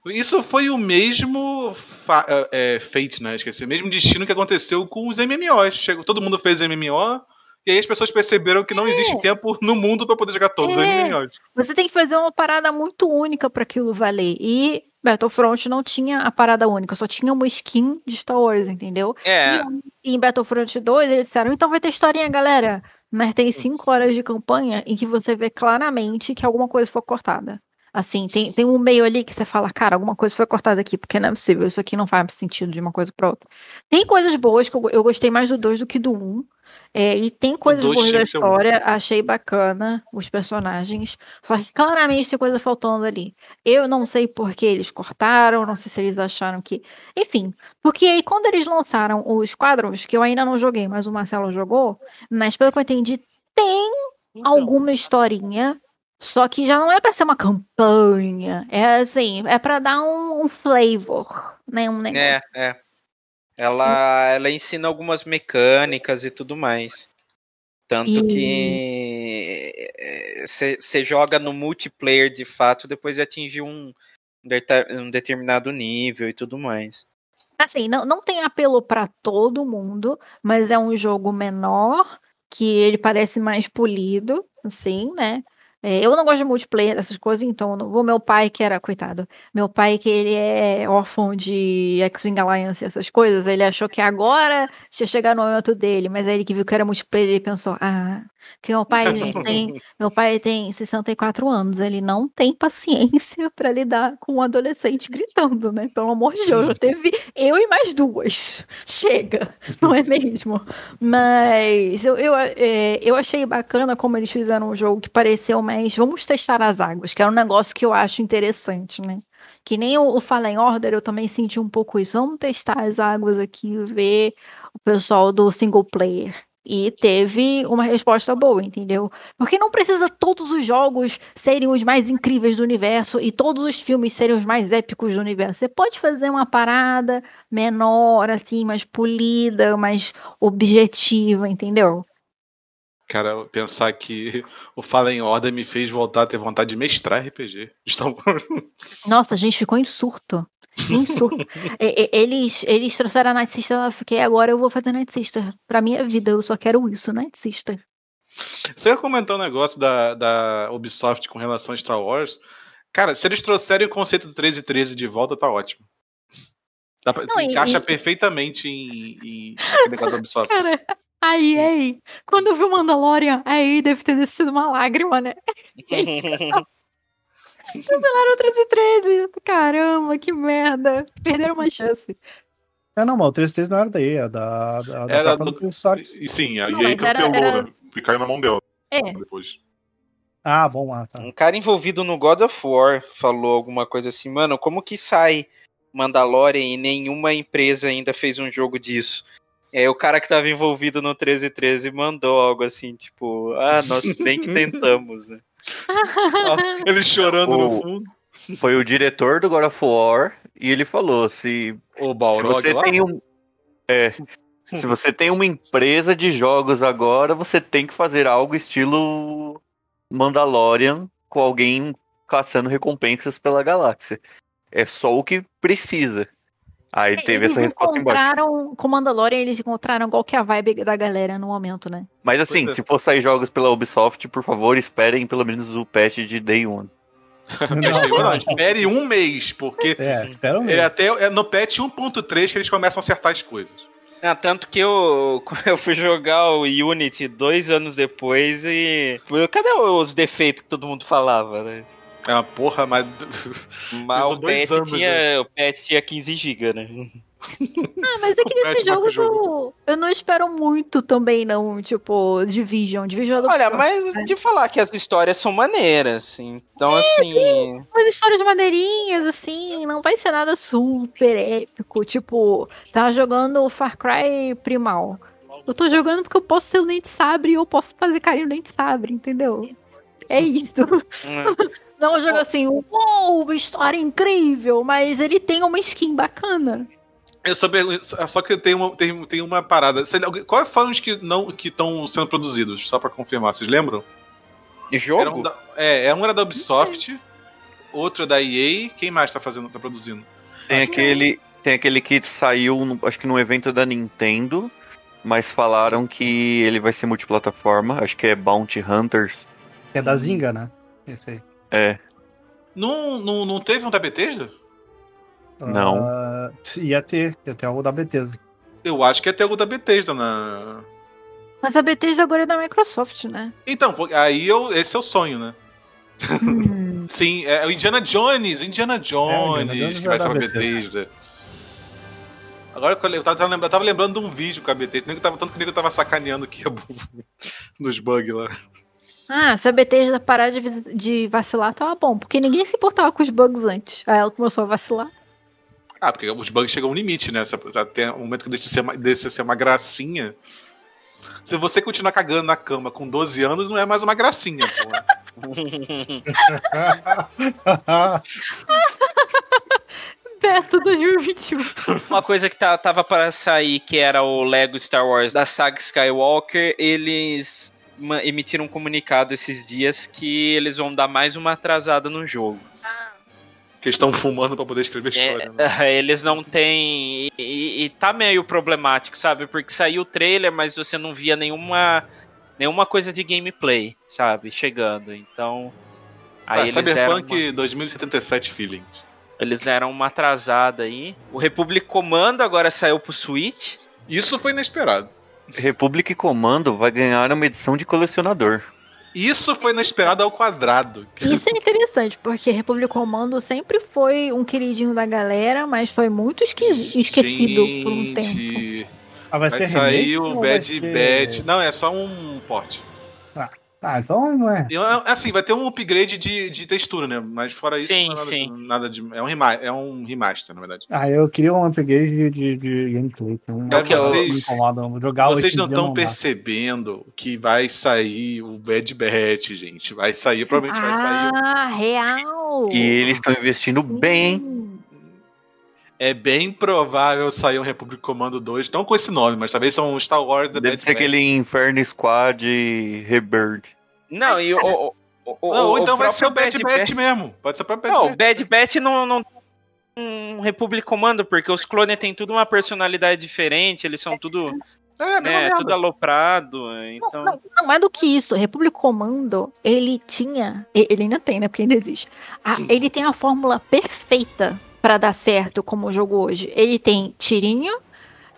Isso foi o mesmo fa- é, fate, né? Esqueci, o mesmo destino que aconteceu com os MMOs. Chegou, todo mundo fez MMO, e aí as pessoas perceberam que não existe tempo no mundo pra poder jogar todos os É. MMOs. você tem que fazer uma parada muito única pra aquilo valer. E Battlefront não tinha a parada única, só tinha uma skin de Star Wars, entendeu? É, E em Battlefront 2, eles disseram, então vai ter historinha, galera. Mas tem cinco horas de campanha em que você vê claramente que alguma coisa foi cortada. Assim, tem, tem um meio ali que você fala, cara, alguma coisa foi cortada aqui, porque não é possível, isso aqui não faz sentido de uma coisa pra outra. Tem coisas boas, que eu, eu gostei mais do 2 do que do 1. Um, é, e tem coisas boas da um. história, achei bacana os personagens, só que claramente tem coisa faltando ali. Eu não sei por que eles cortaram, não sei se eles acharam que. Enfim, porque aí quando eles lançaram os quadros, que eu ainda não joguei, mas o Marcelo jogou, mas pelo que eu entendi, tem Então, alguma historinha, só que já não é pra ser uma campanha. É assim, é pra dar um, um flavor, né? Um é, negócio. é. Ela, ela ensina algumas mecânicas e tudo mais. Tanto E- que você joga no multiplayer de fato depois de atingir um, um determinado nível e tudo mais. Assim, não, não tem apelo pra todo mundo, mas é um jogo menor, que ele parece mais polido, assim, né? É, eu não gosto de multiplayer, dessas coisas, então não vou. Meu pai, que era, coitado, meu pai, que ele é órfão de X-Wing Alliance e essas coisas, ele achou que agora tinha chegado no momento dele, mas aí ele que viu que era multiplayer, ele pensou, ah, que meu pai, tem, meu pai tem 64 anos, ele não tem paciência pra lidar com um adolescente gritando, né? Pelo amor de Deus, já teve eu e mais duas. Chega, não é mesmo? Mas eu, eu, é, eu achei bacana como eles fizeram um jogo que pareceu mais vamos testar as águas, que é um negócio que eu acho interessante, né? Que nem o, o Fallen Order, eu também senti um pouco isso. Vamos testar as águas aqui, ver o pessoal do single player. E teve uma resposta boa, entendeu? Porque não precisa todos os jogos serem os mais incríveis do universo e todos os filmes serem os mais épicos do universo. Você pode fazer uma parada menor, assim, mais polida, mais objetiva, entendeu? Cara, pensar que o Fallen Order me fez voltar a ter vontade de mestrar RPG. Nossa, a gente ficou em surto. Surto. E- e- eles, eles trouxeram a Night Sister, eu fiquei, agora eu vou fazer Night Sister. Pra minha vida, eu só quero isso, Night Sister. Você ia comentar um negócio da, da Ubisoft com relação a Star Wars. Cara, se eles trouxerem o conceito do 13 e 13 de volta, tá ótimo. Dá pra, Não, encaixa e- perfeitamente em, em negócio da Ubisoft. Cara, a EA, quando eu vi o Mandalorian, a EA deve ter descido uma lágrima, né? Cancelaram o 1313. Caramba, que merda. Perderam uma chance. Ah, não, mas o 3 não era daí, era da, da, da Era do-. E sim, a Não, EA cancelou, era- né? E caiu na mão dela É, depois. Ah, bom, ah, tá. Um cara envolvido no God of War falou alguma coisa assim, mano, como que sai Mandalorian e nenhuma empresa ainda fez um jogo disso? E aí o cara que tava envolvido no 1313 mandou algo assim, tipo, ah, nós bem que tentamos, né? Ele chorando no O- fundo. Foi o diretor do God of War e ele falou: se, O se Balrog você lá? tem um. É. Se você tem uma empresa de jogos agora, você tem que fazer algo estilo Mandalorian com alguém caçando recompensas pela galáxia. É só o que precisa. Aí ele teve eles essa resposta embaixo. encontraram, com Mandalorian, eles encontraram qual que é a vibe da galera no momento, né? Mas assim, é. se for sair jogos pela Ubisoft, por favor, esperem pelo menos o patch de Day One. Não, não, espere um mês, porque É, espera um ele mês. até é no patch 1.3 que eles começam a acertar as coisas. Ah, tanto que eu, eu fui jogar o Unity dois anos depois e. Cadê os defeitos que todo mundo falava, né? É uma porra, mas. Mas Usou o dois anos, tinha, o patch tinha 15 GB, né? Ah, mas é que nesse jogo que jogou. eu, não espero muito também, não. Tipo, Division. Division é do Olha, mas de falar que as histórias são maneiras, então assim. umas histórias maneirinhas, assim, não vai ser nada super épico. Tipo, tava jogando o Far Cry Primal. Eu tô jogando porque eu posso ser o Dente Sabre e eu posso fazer carinho no Dente Sabre, entendeu? É isso. hum, Não é um jogo assim, uou, uma história incrível, mas ele tem uma skin bacana. Eu só, pergunto- só que tem uma, tem, tem uma parada. Sei lá, Quais foram os que não que estão sendo produzidos? Só pra confirmar, vocês lembram? Era jogo? um da, é, um era da Ubisoft, outro é da EA. Quem mais tá fazendo, tá produzindo? Tem aquele, tem aquele que saiu, no- acho que no evento da Nintendo, mas falaram que ele vai ser multiplataforma, acho que é Bounty Hunters. É da Zinga, né? Esse aí. É, Não, não, não teve um da Bethesda? Não. Ah, ia ter, ia ter algo da Bethesda. Eu acho que ia ter algo da Bethesda na. Mas a Bethesda agora é da Microsoft, né? Então, aí eu, esse é o sonho, né? Hum. Sim, é o Indiana Jones, Indiana Jones, Indiana Jones que vai é ser da pra Bethesda. Bethesda. Agora eu tava, tava lembrando, tava lembrando de um vídeo com a Bethesda, nem que tava, tanto que nem eu tava sacaneando aqui nos bugs lá. Ah, se a Bethesda parar de, de vacilar, tava bom. Porque ninguém se importava com os bugs antes. Aí ela começou a vacilar. Ah, porque os bugs chegam a um limite, né? Até o momento que deixa de ser, uma- deixa de ser uma gracinha. Se você continuar cagando na cama com 12 anos, não é mais uma gracinha, pô. Perto 2021. Uma coisa que tá- tava para sair, que era o Lego Star Wars da saga Skywalker, eles emitiram um comunicado esses dias que eles vão dar mais uma atrasada no jogo. Que estão fumando pra poder escrever história. né? É, eles não têm. E, e- tá meio problemático, sabe? Porque saiu o trailer, mas você não via nenhuma. Nenhuma coisa de gameplay, sabe? Chegando. Então. Aí Tá, eles Cyberpunk uma, 2077 feeling. eles deram uma atrasada aí. O Republic Commando agora saiu pro Switch. Isso foi inesperado. Republic Commando vai ganhar uma edição de colecionador. Isso foi inesperado ao quadrado. Isso é interessante, porque República Comando sempre foi um queridinho da galera, mas foi muito esquisi- esquecido por um tempo. Gente, Ah, vai, Vai ser sair remake o Bad ser- Bad. Não, é só um porte. Ah, Ah, então não é. Eu- é- Assim, vai ter um upgrade de, de textura, né? Mas fora isso, Sim, não é nada, sim. nada de. É um, rema é um remaster, na verdade. Ah, eu queria um upgrade de, de, de gameplay. que Não, É que não vocês- me jogar Vocês não estão dá. percebendo que vai sair o Bad Batch, gente. Vai sair, provavelmente vai sair. o- Ah, real! E eles estão investindo bem, hein? Hum. É bem provável sair um Republic Commando 2, não com esse nome, mas talvez são um Star Wars The Deve Bad ser Batch. aquele Inferno Squad Rebirth. Não, e o. o, o, o- Não, ou o então vai ser o Bad Batch mesmo. Pode ser o próprio Bad Não, o Batch. Bad Batch não, não um Republic Commando, porque os clones têm tudo uma personalidade diferente, eles são tudo, É, né, tudo aloprado, Não, então... não, não é do que isso. Republic Commando, ele tinha. e- Ele ainda tem, né? Porque ainda existe. A- ele tem a fórmula perfeita pra dar certo como jogo hoje. Ele tem tirinho,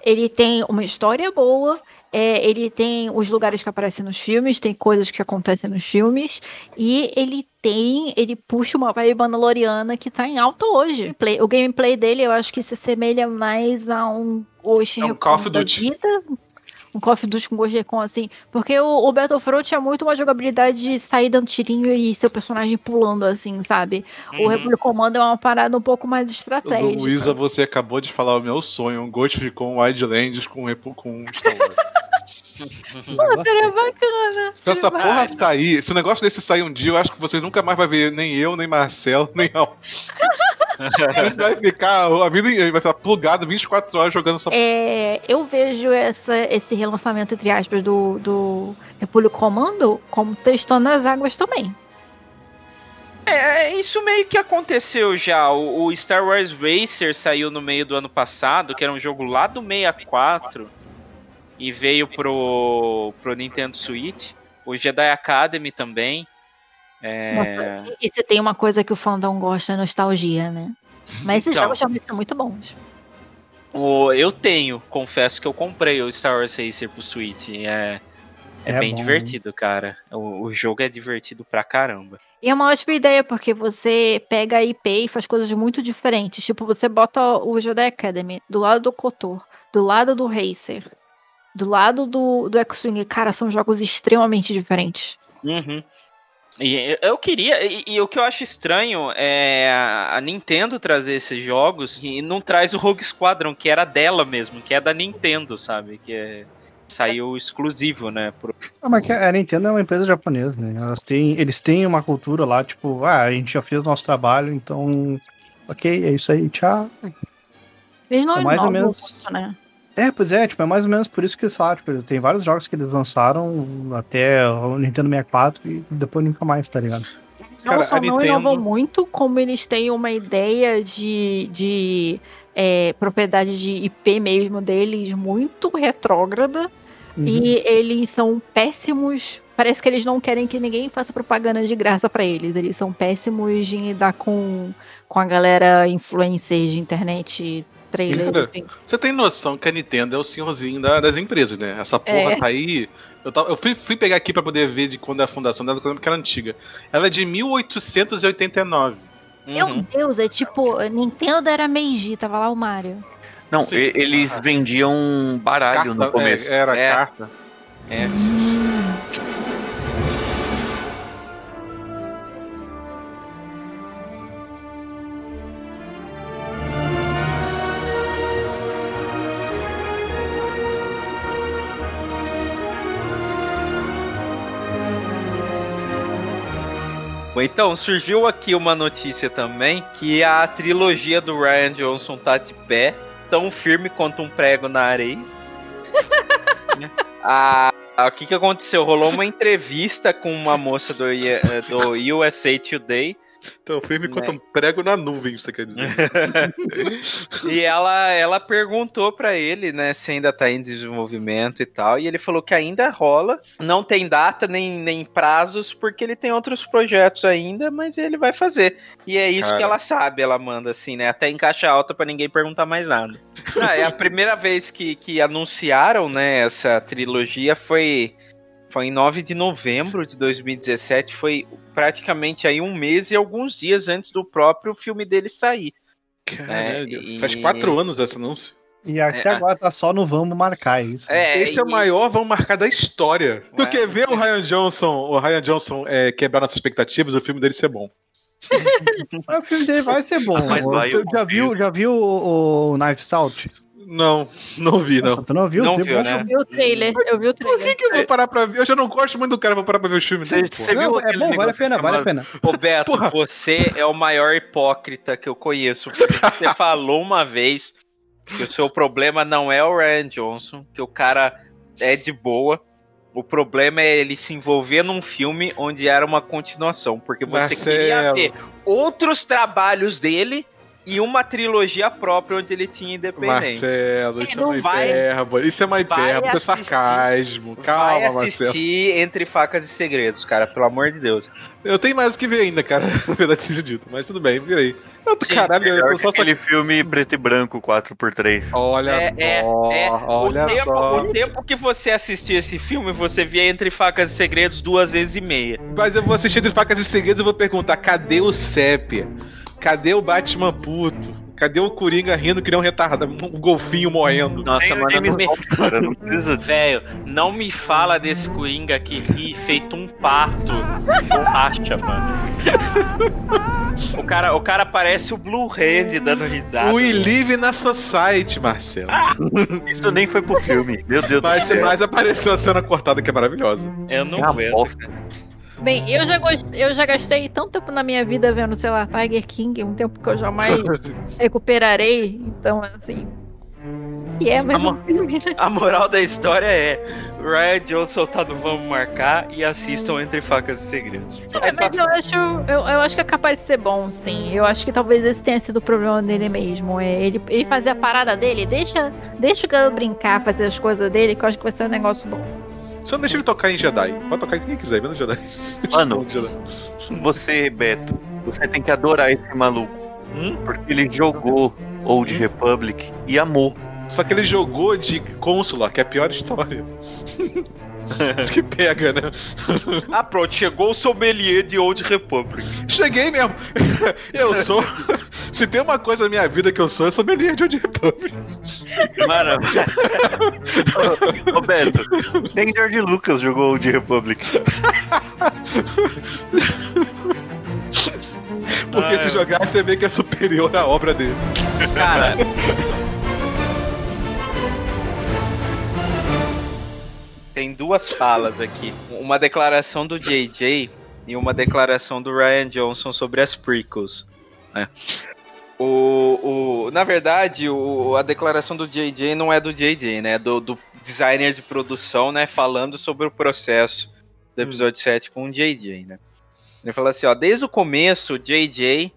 ele tem uma história boa. É, ele tem os lugares que aparecem nos filmes, tem coisas que acontecem nos filmes, e ele tem, ele puxa uma vibe mandaloriana que tá em alta hoje. Play- O gameplay dele, eu acho que se assemelha mais a um Ocean É um Call of Duty. vida, um Call of Duty com Ghost Recon, assim. Porque o, o Battlefront é muito uma jogabilidade de sair dando tirinho e seu personagem pulando, assim, sabe? O Uhum. Republic Commando é uma parada um pouco mais estratégica. Luísa, você acabou de falar o meu sonho, um Ghost Recon Wildlands com, com Star Wars. Pô, seria bacana. Se essa Vai. porra sair, se o negócio desse sair um dia, eu acho que vocês nunca mais vai ver nem eu, nem Marcelo, nem Al. A gente vai ficar, a vida vai ficar plugado 24 horas jogando essa É, eu vejo essa, esse relançamento, entre aspas, do, do Republic Commando como testando as águas também. É, isso meio que aconteceu já. O, o Star Wars Racer saiu no meio do ano passado, que era um jogo lá do 64, e veio pro, pro Nintendo Switch. O Jedi Academy também. É, Nossa, e você tem uma coisa que o fandom gosta, é nostalgia, né? Mas esses Então. jogos realmente são muito bons. o, eu tenho, confesso que eu comprei o Star Wars Racer pro Switch. e É, é, É bem bom, divertido, cara. O, o jogo é divertido pra caramba. E é uma ótima ideia, porque você pega a IP e faz coisas muito diferentes. Tipo, você bota o Jedi Academy do lado do KOTOR, do lado do Racer, do lado do, do X-Wing. Cara, são jogos extremamente diferentes. Uhum. E eu- queria, e, e o que eu acho estranho é a Nintendo trazer esses jogos e não traz o Rogue Squadron, que era dela mesmo, que é da Nintendo, sabe? Que é- saiu exclusivo, né? pro- Ah, mas que a Nintendo é uma empresa japonesa, né? Elas têm, eles têm uma cultura lá, tipo, ah, a gente já fez o nosso trabalho, então. Ok, é isso aí, tchau. Eles não É mais ou menos- muito, né? É, pois é, tipo, é mais ou menos por isso que eles falam, tipo, tem vários jogos que eles lançaram até o Nintendo 64 e depois nunca mais, tá ligado? Não Cara, só não Nintendo- inovam muito, como eles têm uma ideia de, de é, propriedade de IP mesmo deles muito retrógrada. Uhum. E eles são péssimos. Parece que eles não querem que ninguém faça propaganda de graça pra eles. Eles são péssimos em lidar com, com a galera influencer de internet, trailer, enfim. Você tem noção que a Nintendo é o senhorzinho da- das empresas, né? Essa porra É. tá aí. Eu, tava- eu fui, fui pegar aqui pra poder ver de quando é a fundação dela, lembro que era antiga. Ela é de 1889. Meu Uhum. Deus, é tipo, Nintendo era Meiji, tava lá o Mario. Não, Sim. eles vendiam baralho no começo. é, era É. carta. Então, surgiu aqui uma notícia também que a trilogia do Ryan Johnson tá de pé, tão firme quanto um prego na areia. A, o que, que aconteceu? Rolou uma entrevista com uma moça do, eh, do USA Today Então, firme quanto Né? um prego na nuvem, você quer dizer. e ela, ela perguntou pra ele, né, se ainda tá em desenvolvimento e tal, e ele falou que ainda rola, não tem data nem, nem prazos, porque ele tem outros projetos ainda, mas ele vai fazer. E é isso Cara. que ela sabe, ela manda assim, né, até em caixa alta pra ninguém perguntar mais nada. Ah, é a primeira vez que, que anunciaram, né, essa trilogia foi... Foi em 9 de novembro de 2017, foi praticamente aí um mês e alguns dias antes do próprio filme dele sair. Caralho, É, e- Faz quatro anos desse anúncio. E até É, agora tá só no vamos marcar isso. É, Esse é o maior vão marcar da história. Tu Ué. quer ver o Ryan Johnson, o Ryan Johnson é, quebrar nossas expectativas, o filme dele ser bom. O filme dele vai ser bom. Mas vai, já viu, já viu o, o Knife Stout? Não, não vi, não. Tu não viu? Não viu, né? Eu vi o trailer, eu vi o Por que, trailer. que eu vou parar pra ver? Eu já não gosto muito do cara, vou parar pra ver os filmes. Você- você Não, viu é aquele bom, vale a pena, vale a pena. Ô Beto, Porra. você é o maior hipócrita que eu conheço. Porque você falou uma vez que o seu problema não é o Ryan Johnson, que o cara é de boa. O problema é ele se envolver num filme onde era uma continuação. Porque você queria Marcelo. ter outros trabalhos dele e uma trilogia própria onde ele tinha independência. Marcelo, isso é não uma vai- hipérbole. Isso é uma vai hipérbole, é assistir- sarcasmo. Vai Calma, Marcelo. assistir Entre Facas e Segredos, cara, pelo amor de Deus. Eu tenho mais o que ver ainda, cara. Na verdade seja dito. Mas tudo bem, virei. Eu, Sim, caralho, eu só tô... aquele filme preto e branco 4x3. Olha É, só, é, é. olha o, tempo, só. o tempo que você assistia esse filme, você via Entre Facas e Segredos duas vezes e meia. Mas eu vou assistir de facas e segredos e vou perguntar: cadê o Sépia? Cadê o Batman puto? Cadê o Coringa rindo que nem um retardado? Um golfinho morrendo. Nossa, mano, James não me... Cara, não precisa. Velho, não me fala desse Coringa que ri feito um pato de borracha, mano. O cara, o cara parece o Blue Hand dando risada. We live na society, Marcelo. Isso nem foi pro filme. Meu Deus Mas, do céu. mas apareceu a cena cortada que é maravilhosa. Eu não É aguento. bosta. Bem, eu já, gost... eu já gastei tanto tempo na minha vida vendo, sei lá, Tiger King, um tempo que eu jamais recuperarei. Então, assim. E é filme, né? A moral da história é: Ryan Johnson tá no Vamos Marcar e assistam Entre Facas e Segredos. É, mas eu acho, eu, eu acho que é capaz de ser bom, sim. Eu acho que talvez esse tenha sido o problema dele mesmo. É ele, ele fazer a parada dele, deixa, deixa o garoto brincar, fazer as coisas dele, que eu acho que vai ser um negócio bom. Só não deixa ele tocar em Jedi. Pode tocar em quem quiser, menos Jedi. Mano. Você, Beto, você tem que adorar esse maluco. Hum? Porque ele jogou Old Republic e amou. Só que ele jogou de cônsula, que é a pior história. Isso que pega, né? Ah, pronto, chegou o sommelier de Old Republic. Cheguei mesmo. Eu sou. Se tem uma coisa na minha vida que eu sou, eu sou sommelier de Old Republic. Mano, Roberto, nem George Lucas jogou Old Republic. Porque Ah, se é. jogar, você vê que é superior à obra dele. cara. Tem duas falas aqui. Uma declaração do JJ e uma declaração do Ryan Johnson sobre as prequels. né? O, o, na verdade, o, a declaração do JJ não é do JJ, né? É do, do designer de produção, né? Falando sobre o processo do episódio 7 com o JJ, né? Ele fala assim, ó, desde o começo, o JJ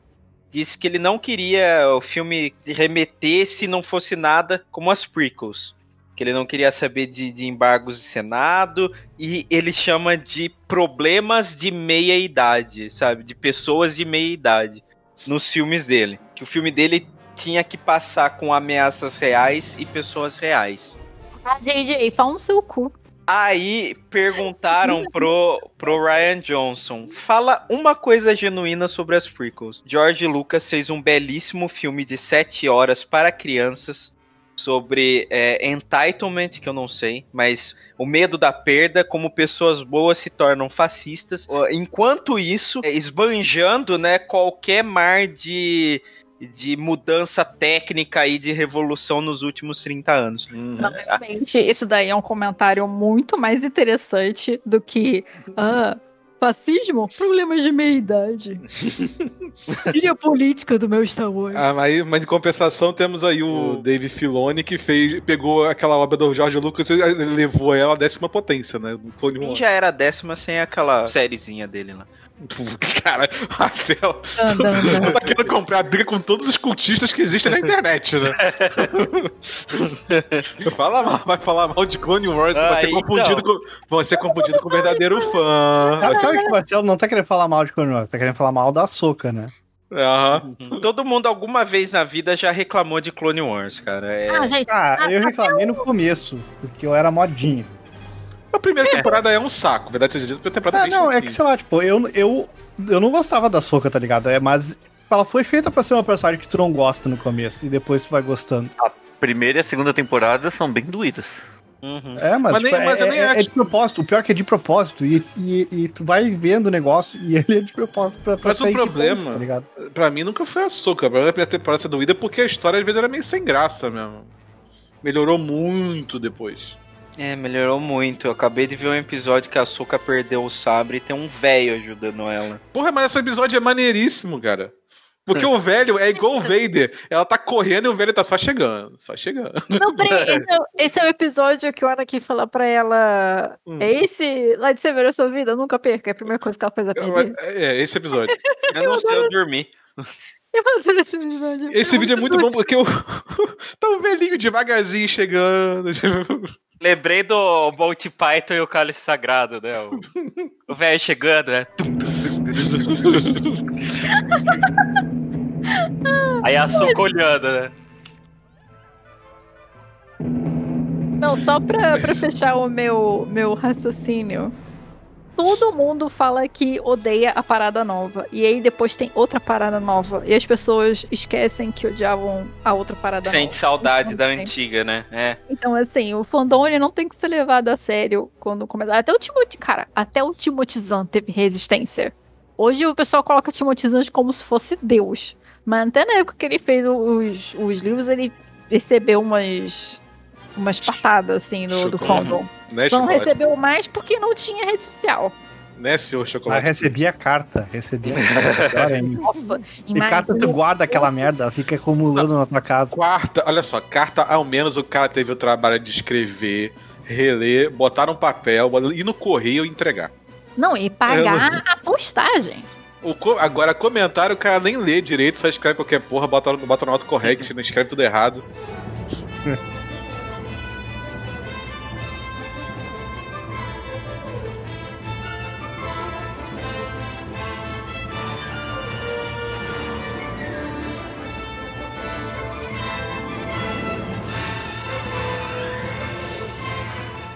disse que ele não queria o filme remeter se não fosse nada como as prequels. Que ele não queria saber de, de embargos de Senado e ele chama de problemas de meia idade, sabe? De pessoas de meia idade nos filmes dele. Que o filme dele tinha que passar com ameaças reais e pessoas reais. Ah, JJ, pau no seu cu. Aí perguntaram pro, pro Ryan Johnson: fala uma coisa genuína sobre as prequels. George Lucas fez um belíssimo filme de 7 horas para crianças sobre é, entitlement, que eu não sei, mas o medo da perda, como pessoas boas se tornam fascistas. Enquanto isso, é, esbanjando né, qualquer mar de, de mudança técnica e de revolução nos últimos 30 anos. Não, realmente, isso daí é um comentário muito mais interessante do que. Ah, fascismo? Problemas de meia idade. Trilha política do meu Star Wars. Ah, mas, mas em compensação temos aí o Dave Filoni que fez, pegou aquela obra do George Lucas e levou ela à décima potência, né? Clone Wars. já era a décima sem aquela sériezinha dele lá. Cara, Marcel, dan. tu tá querendo comprar a briga com todos os cultistas que existem na internet, né? Fala mal, vai falar mal de Clone Wars, Ah, vai ser então. confundido com, vai ser confundido com o verdadeiro fã. Sabe, sabe que o Marcelo não tá querendo falar mal de Clone Wars, tá querendo falar mal da Soca, né? Aham. Todo mundo alguma vez na vida já reclamou de Clone Wars, cara. É... Ah, gente, Ah, eu reclamei no começo, porque eu era modinho. A primeira temporada é um saco, verdade seja dito, a primeira temporada é bem não, é que sei lá, tipo, eu, eu, eu não gostava da Soca, tá ligado? É, mas ela foi feita pra ser uma personagem que tu não gosta no começo e depois tu vai gostando. primeira e a segunda temporada são bem doídas. Uhum. É, mas, Mas tipo, nem- mas é, eu nem é- é acho. de propósito. O pior é que é de propósito. E, e, e tu vai vendo o negócio e ele é de propósito pra, pra Mas o problema- ponto, tá? Pra mim nunca foi açúcar. Pra mim a primeira temporada ser doída porque a história às vezes era meio sem graça mesmo. Melhorou muito depois. É, melhorou muito. Eu acabei de ver um episódio que a Açúcar perdeu o sabre e tem um velho ajudando ela. Porra, mas esse episódio é maneiríssimo, cara. Porque o velho é igual o Vader. Ela tá correndo e o velho tá só chegando. Só chegando. Não, peraí, esse é, o- esse é o episódio que o Anakin fala pra ela. Hum. É esse lá de Severo a sua vida? Nunca perca. É a primeira coisa que ela faz a perder. É, esse episódio. Eu não sei, eu dormi. Eu adoro esse episódio. Esse vídeo é muito bom porque o... tá um velhinho devagarzinho chegando. Lembrei do Bolt Python e o Cálice Sagrado, né? O, velho chegando, né? Aí a Açúcar olhando, né? Não, só pra, pra fechar o meu, meu raciocínio. Todo mundo fala que odeia a parada nova. E aí depois tem outra parada nova. E as pessoas esquecem que odiavam a outra parada Sente nova. saudade da antiga, né? É. Então, assim, o fandom ele não tem que ser levado a sério quando começar. Até o Timothy, cara, até o Timotizan teve resistência. Hoje o pessoal coloca Timotizan como se fosse Deus. Mas até na época que ele fez os, os livros, ele recebeu umas. Umas patadas, assim, do, do fandom. Né, Só não recebeu mais porque não tinha rede social. Né, senhor Ah, chocolate? recebi a carta. Recebi a carta. Pior ainda. Nossa, E carta tu guarda aquela merda, fica acumulando na tua casa. Quarta, olha só, carta, ao menos o cara teve o trabalho de escrever, reler, botar no papel, ir no correio e entregar. Não, e pagar a postagem. O co- agora, comentário, o cara nem lê direito, só escreve qualquer porra, bota, bota no autocorrect, não escreve tudo errado.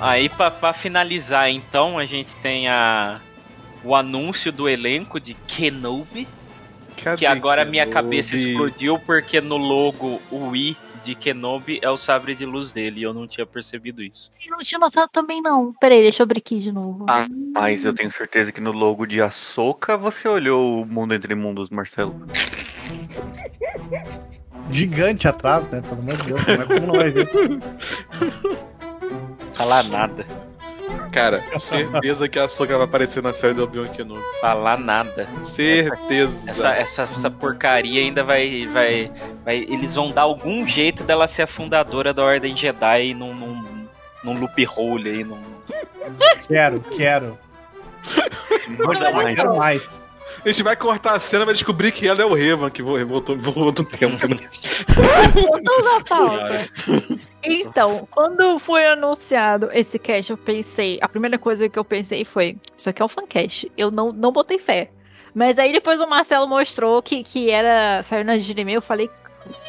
Aí, pra, pra finalizar, então, a gente tem a, o anúncio do elenco de Kenobi. Cadê Que agora a minha Kenobi? cabeça explodiu porque no logo o I de Kenobi é o sabre de luz dele. E eu não tinha percebido isso. Eu não tinha notado também, não. Peraí, deixa eu abrir aqui de novo. Ah, Mas eu tenho certeza que no logo de Ahsoka você olhou o Mundo Entre Mundos, Marcelo. Gigante atrás, né? Pelo amor de Deus, como é como não vai ver? Falar nada. Cara, certeza que a Soka vai aparecer na série do Obi-Wan Kenobi. Falar nada. Certeza. Essa, essa, essa porcaria ainda vai, vai, vai. Eles vão dar algum jeito dela ser a fundadora da Ordem Jedi num, num, num loophole aí. Num... Quero, quero. Não Eu mais. quero mais. A gente vai cortar a cena e vai descobrir que ela é o Revan, que vo- voltou, voltou no tempo. né? Voltando à pauta. Então, quando foi anunciado esse cast, eu pensei. A primeira coisa que eu pensei foi: Isso aqui é um fancast. Eu não, não botei fé. Mas aí depois o Marcelo mostrou que, que era. Saiu na Gmail, eu falei.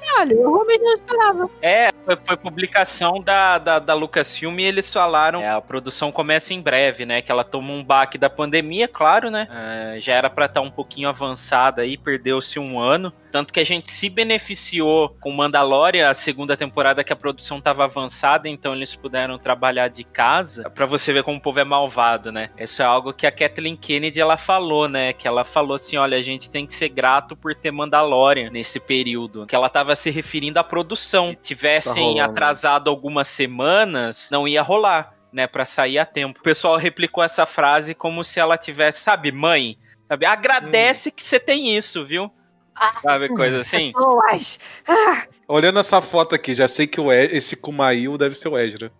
Caralho, eu realmente não esperava. É, foi, foi publicação da, da, da Lucasfilm e eles falaram é, a produção começa em breve, né? Que ela toma um baque da pandemia, claro, né? É, já era pra estar um pouquinho avançada aí, perdeu-se um ano. Tanto que a gente se beneficiou com Mandalorian, a segunda temporada que a produção tava avançada, então eles puderam trabalhar de casa. Pra você ver como o povo é malvado, né? Isso é algo que a Kathleen Kennedy ela falou, né? Que ela falou assim: olha, a gente tem que ser grato por ter Mandalorian nesse período. Que ela tava se referindo à produção. Se tivessem Tá atrasado algumas semanas, não ia rolar, né? Pra sair a tempo. O pessoal replicou essa frase como se ela tivesse, sabe, mãe? Sabe? Agradece que você tem isso, viu? Ah, Sabe, coisa assim? Pessoas. Olhando essa foto aqui, já sei que o E- esse Kumail deve ser o Ezra.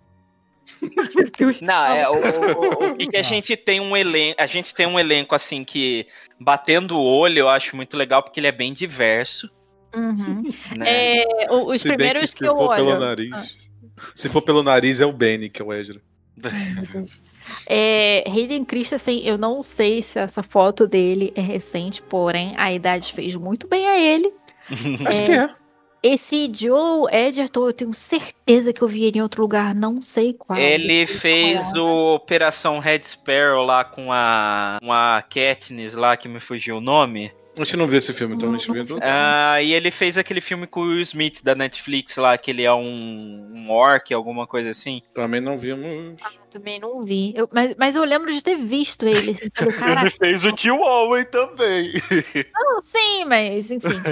Meu Deus. Não, é o, o, o- o que, que a gente tem um elenco, a gente tem um elenco assim que batendo o olho, eu acho muito legal porque ele é bem diverso, Uhum. né? É, os Se bem primeiros se que, eu for pelo olho. nariz. Se for pelo nariz, é o Benny, que é o Ezra. É, Hayden Christensen, eu não sei se essa foto dele é recente, porém a idade fez muito bem a ele. Acho É. que é. Esse Joe Edgerton, eu tenho certeza que eu vi ele em outro lugar, não sei qual. Ele fez falar. o Operação Red Sparrow lá com a, com a Katniss lá, que me fugiu o nome. A gente não viu esse filme, então a gente viu. Ah, e ele fez aquele filme com o Will Smith da Netflix lá, que ele é um, um orc, alguma coisa assim. Também não vimos. Também não vi. Eu- mas, mas eu lembro de ter visto ele. Assim, caraca, fez o tio Owen também. não, sim, mas enfim.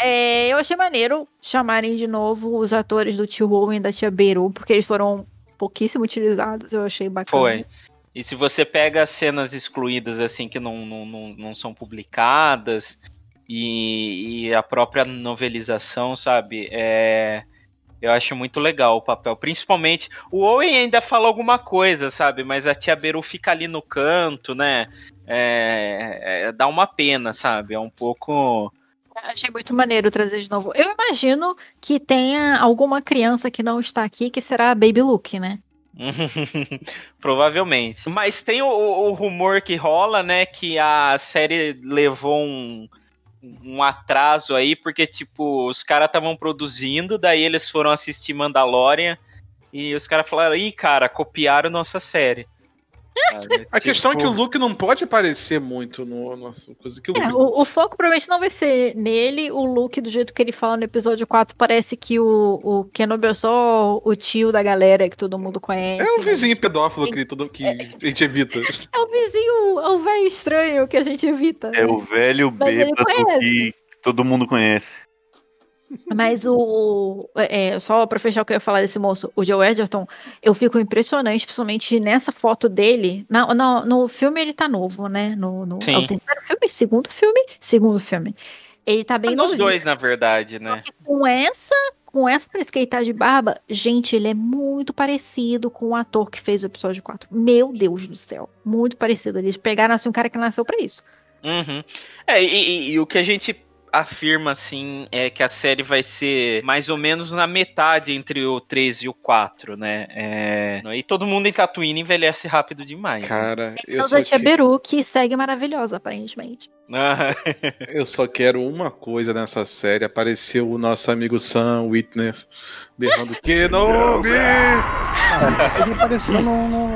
É, eu achei maneiro chamarem de novo os atores do tio Owen e da tia Beru, porque eles foram pouquíssimo utilizados. Eu achei bacana. Foi. E se você pega as cenas excluídas, assim, que não, não, não, não são publicadas, e, e a própria novelização, sabe? É, eu acho muito legal o papel. Principalmente, o Owen ainda fala alguma coisa, sabe? Mas a tia Beru fica ali no canto, né? É, é, dá uma pena, sabe? É um pouco. Achei muito maneiro trazer de novo. Eu imagino que tenha alguma criança que não está aqui que será a Baby Luke, né? Provavelmente. Mas tem o, o rumor que rola, né? Que a série levou um, um atraso aí, porque, tipo, os caras estavam produzindo, daí eles foram assistir Mandalorian e os caras falaram: ih, cara, copiaram nossa série. Sabe? A questão é que o Tipo, Luke não pode aparecer muito no nosso coisa que o É, Luke. o, o foco provavelmente não vai ser nele. O Luke, do jeito que ele fala no episódio 4, parece que o, o Kenobi é só o tio da galera que todo mundo conhece. É o vizinho pedófilo que, todo, que a gente evita. É o vizinho, é o velho estranho que a gente evita. É o velho bêbado conhece. que todo mundo conhece. Mas o. é, só pra fechar o que eu ia falar desse moço, o Joe Edgerton, eu fico impressionante, principalmente nessa foto dele. Na, na- no filme ele tá novo, né? No, no, Sim. é o terceiro filme? Segundo filme? Segundo filme. Ele tá bem Nos novinho. dois, na verdade, né? Com essa. Com essa pra esquentar de barba, gente, ele é muito parecido com o ator que fez o episódio 4. Meu Deus do céu. Muito parecido. Eles pegaram assim um cara que nasceu pra isso. Uhum. É, e, e- e o que a gente afirma, assim, é que a série vai ser mais ou menos na metade entre o 3 e o 4, né? É... E todo mundo em Tatooine envelhece rápido demais. né? Cara, eu Então, só, a tia que- Beru, que segue maravilhosa, aparentemente. Eu só quero uma coisa nessa série. Apareceu o nosso amigo Sam Witness berrando Kenobi! Ele apareceu no, no,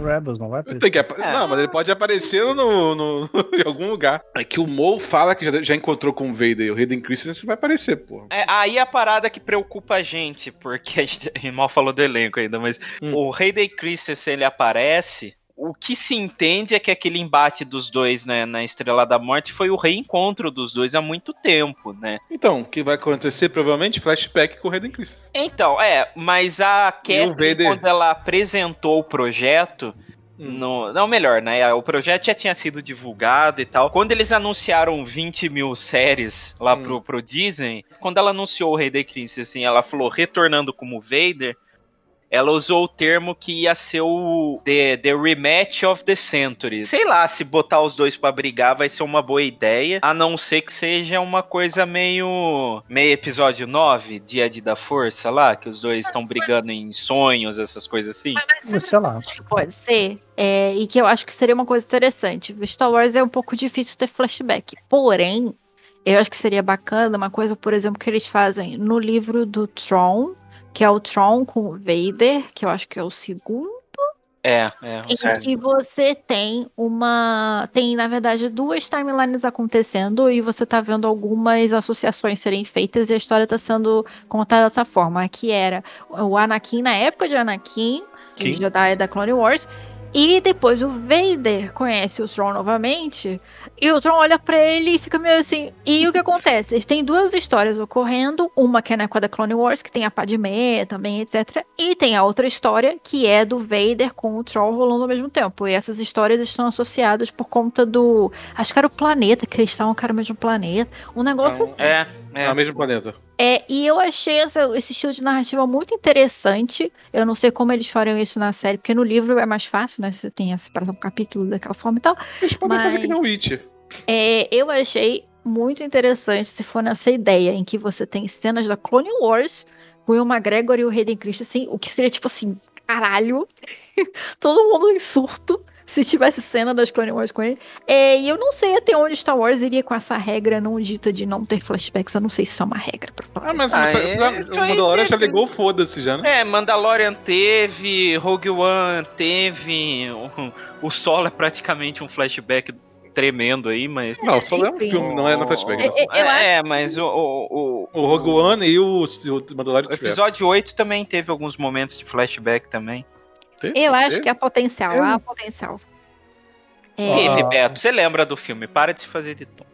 no- no Rebels, não vai aparecer? Tem que apa- É. Não, mas ele pode aparecer no, no- em algum lugar. É que o Mo fala que já, já encontrou com o Vader e o Hayden Christensen vai aparecer, pô. É, aí a parada que preocupa a gente, porque a gente, a gente mal falou do elenco ainda, mas Hum. o Hayden Christensen, ele aparece... O que se entende é que aquele embate dos dois né, na Estrela da Morte foi o reencontro dos dois há muito tempo, né? Então, o que vai acontecer? Provavelmente flashback com o Hayden Christensen. Então, é, mas a Vader? quando ela apresentou o projeto, Hum. no, não, melhor, né? O projeto já tinha sido divulgado e tal. Quando eles anunciaram 20 mil séries lá Hum. pro, pro Disney, quando ela anunciou o Rei da Crise, assim, ela falou retornando como Vader. Ela usou o termo que ia ser o the, the Rematch of the Century. Sei lá, se botar os dois pra brigar vai ser uma boa ideia, a não ser que seja uma coisa meio. meio episódio 9, Dia de da Força lá, que os dois estão brigando em sonhos, essas coisas assim. Mas sei lá. Acho que pode ser. é, e que eu acho que seria uma coisa interessante. Star Wars é um pouco difícil ter flashback. Porém, eu acho que seria bacana uma coisa, por exemplo, que eles fazem no livro do Tron, que é o Tron com o Vader, que eu acho que é o segundo. É, é. Em que você tem uma. Tem, na verdade, duas timelines acontecendo e você tá vendo algumas associações serem feitas e a história tá sendo contada dessa forma. Que era o Anakin na época de Anakin, de Quem? Jedi da Clone Wars. E depois o Vader conhece o Tron novamente. E o Tron olha pra ele e fica meio assim. E o que acontece? Têm duas histórias ocorrendo. Uma que é na época da Clone Wars, que tem a Padmé também, etc. E tem a outra história, que é do Vader com o Troll rolando ao mesmo tempo. E essas histórias estão associadas por conta do. Acho que era o planeta, que eles estavam, era o mesmo planeta. Um negócio Não. assim. É, É, é. o mesmo planeta. É, e eu achei essa- esse estilo de narrativa muito interessante. Eu não sei como eles fariam isso na série, porque no livro é mais fácil, né? Você tem a separação por capítulo daquela forma e tal. Eles podem fazer que nem o Mas- Witch. É, eu achei muito interessante se for nessa ideia em que você tem cenas da Clone Wars com o McGregor e o Hayden Christensen, o que seria tipo assim, caralho, todo mundo em surto se tivesse cena das Clone Wars com ele. É, e eu não sei até onde Star Wars iria com essa regra não dita de não ter flashbacks. Eu não sei se isso é uma regra. Pra falar. Ah, mas Ah, o- é, o, isso aí Mandalorian já ligou, foda-se já, né? É, Mandalorian teve, Rogue One teve, o, o Solo é praticamente um flashback tremendo aí, mas. Não, só é um filme, não é na flashback. Eu acho- é, mas o, o, o, O Rogue One e o, o Mandalorian o episódio 8 também teve alguns momentos de flashback também. Eu acho que há potencial, Eu- há potencial. É, Ah. Teve, Beto. Você lembra do filme? Para de se fazer de tom.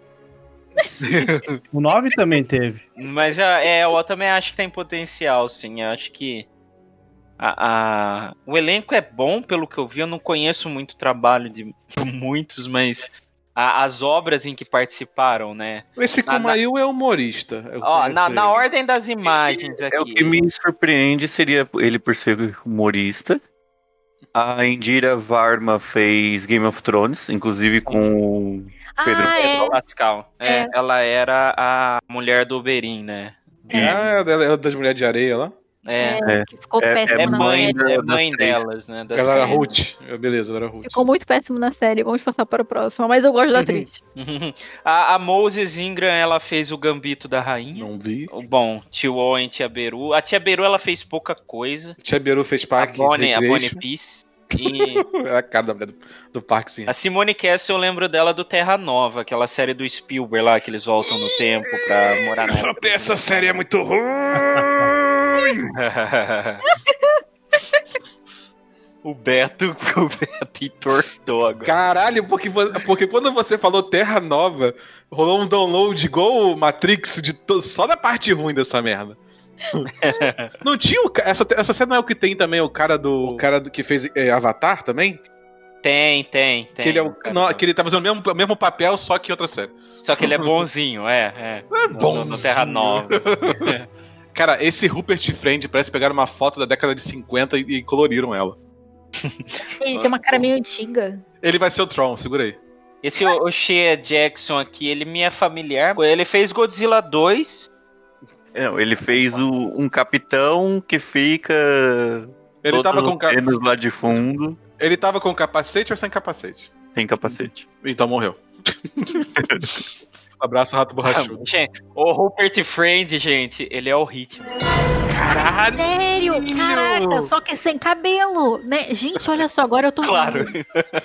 O 9 também teve. Mas é, eu também acho que tem potencial, sim. Eu acho que a, a- o elenco é bom, pelo que eu vi. Eu não conheço muito o trabalho de muitos, mas a- as obras em que participaram, né? Esse Na- na- Kumail é humorista. Eu Ó, na, na ordem das imagens É o aqui. que me surpreende seria ele por ser humorista. A Indira Varma fez Game of Thrones, inclusive com o Pedro. Ah, é. Pedro Pascal. É, É. ela era a mulher do Oberyn, né? Ah, ela é das mulheres de areia lá. É, É. Que ficou É- péssimo é na mãe série. da- é mãe delas, né? das ela era. Ruth. É, Beleza, ela era Ruth. Ficou muito péssimo na série. Vamos passar para o próximo. Mas eu gosto da atriz. a, a Moses Ingram, ela fez o Gambito da Rainha. Não vi. Bom, Tio Owen, Tia Beru. A Tia Beru, ela fez pouca coisa. Tia Beru fez A Parque Bonnie, a Bonnie. Peace. E É a cara da mulher do, do parquezinho. a Simone Castle, eu lembro dela do Terra Nova, aquela série do Spielberg lá, que eles voltam no tempo pra morar na Essa, essa série é muito ruim! o Beto, o Beto entortou agora. Caralho, porque, porque quando você falou Terra Nova, rolou um download igual o Matrix de to- só da parte ruim dessa merda. não tinha o, essa, essa cena não é o que tem também o cara do o cara do, que fez é, Avatar também? Tem, tem, tem. que ele é o, não, que ele tá fazendo o mesmo, o mesmo papel só que outra série. Só que ele é bonzinho, é, é. É No- no Terra Nova. assim. Cara, esse Rupert Friend parece pegar uma foto da década de 50 e, e coloriram ela. Ele tem uma cara meio antiga. Ele vai ser o Tron, segura aí. Esse o, o Shea Jackson aqui, ele me é familiar. Ele fez Godzilla 2. Não, ele fez o- um capitão que fica. Ele tava, com, os ca- cenos lá de fundo, ele tava com capacete ou sem capacete? sem capacete. Então morreu. Abraço, rato borrachudo. Gente, o Rupert Friend, gente, ele é o ritmo. Caralho! Sério? Caraca, só que sem cabelo, né? Gente, olha só, agora eu tô Claro.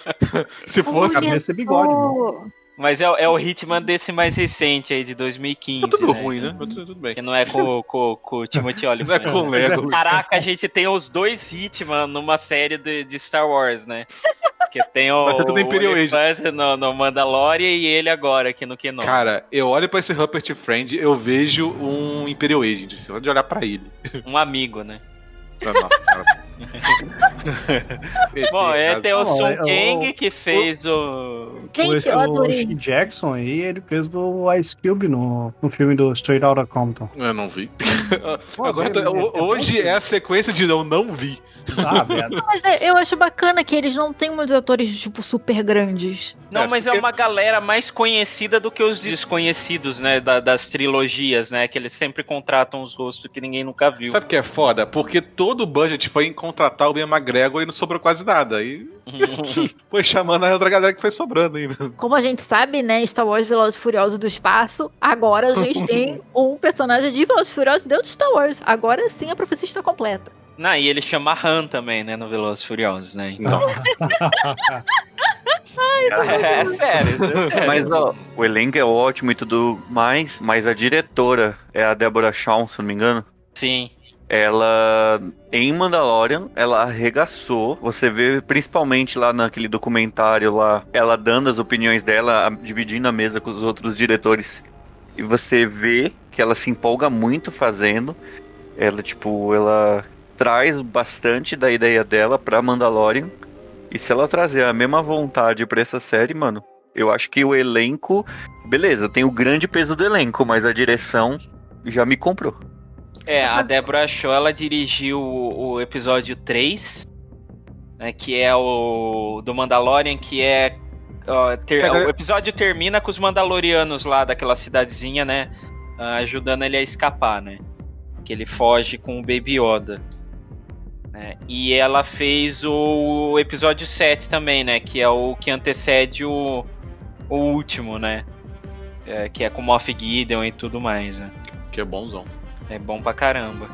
Se fosse. Cabeça e bigode, né? Começou. Mas é, é o Hitman desse mais recente aí, de 2015. Tá tudo né? ruim, né? Mas tudo, tudo bem. Que não é com, com, com o Timothy Não é Olyphant. com o Lego. Caraca, a gente tem os dois Hitman numa série de, de Star Wars, né? Que tem o, Vai ter tudo Imperial o Elephant no, no Mandalorian e ele agora aqui no Kenobi. Cara, eu olho pra esse Rupert Friend, eu vejo um Imperial Agent. Só de olhar pra ele. Um amigo, né? Nossa, cara. Bom, é, tem o Não, Sun é, o- Kang que fez o... Gente, eu o, o adorei. Shea Jackson aí, ele fez do Ice Cube no, no filme do Straight Outta Compton. Eu não vi. Pô, Agora, é- é- ho- é hoje é a sequência de eu não vi. Ah, merda. Mas é, eu acho bacana que eles não têm muitos atores, tipo, super grandes. Não, É, mas é uma galera mais conhecida do que os desconhecidos, né? da- das trilogias, né? Que eles sempre contratam os rostos que ninguém nunca viu. Sabe o que é foda? Porque todo o budget foi em contratar o Ian McGregor e não sobrou quase nada. Aí foi chamando a outra galera que foi sobrando ainda. Como a gente sabe, né, Star Wars Velozes e Furiosos do espaço, agora a gente tem um personagem de Velozes e Furiosos dentro de Star Wars. Agora sim a profecia está completa. Não, e ele chama Han também, né? No Velozes e Furiosos, né? Então... é, sério, isso é sério. Mas ó, o elenco é ótimo e tudo mais, mas a diretora é a Deborah Shaw, se não me engano. Sim. Ela, em Mandalorian, ela arregaçou. Você vê principalmente lá naquele documentário lá, ela dando as opiniões dela, dividindo a mesa com os outros diretores. E você vê que ela se empolga muito fazendo. Ela, tipo, ela traz bastante da ideia dela pra Mandalorian. E se ela trazer a mesma vontade pra essa série, mano, eu acho que o elenco. Beleza, tem o grande peso do elenco, mas a direção já me comprou. É, a Deborah Shaw, ela dirigiu o, o episódio 3, né, que é o do Mandalorian, que é... ó, ter- o episódio termina com os Mandalorianos lá daquela cidadezinha, né, ah, ajudando ele a escapar, né, que ele foge com o Baby Yoda. Né, e ela fez o episódio 7 também, né, que é o que antecede o, o último, né, é, que é com Moff Gideon e tudo mais, né. Que é bonzão. É bom pra caramba.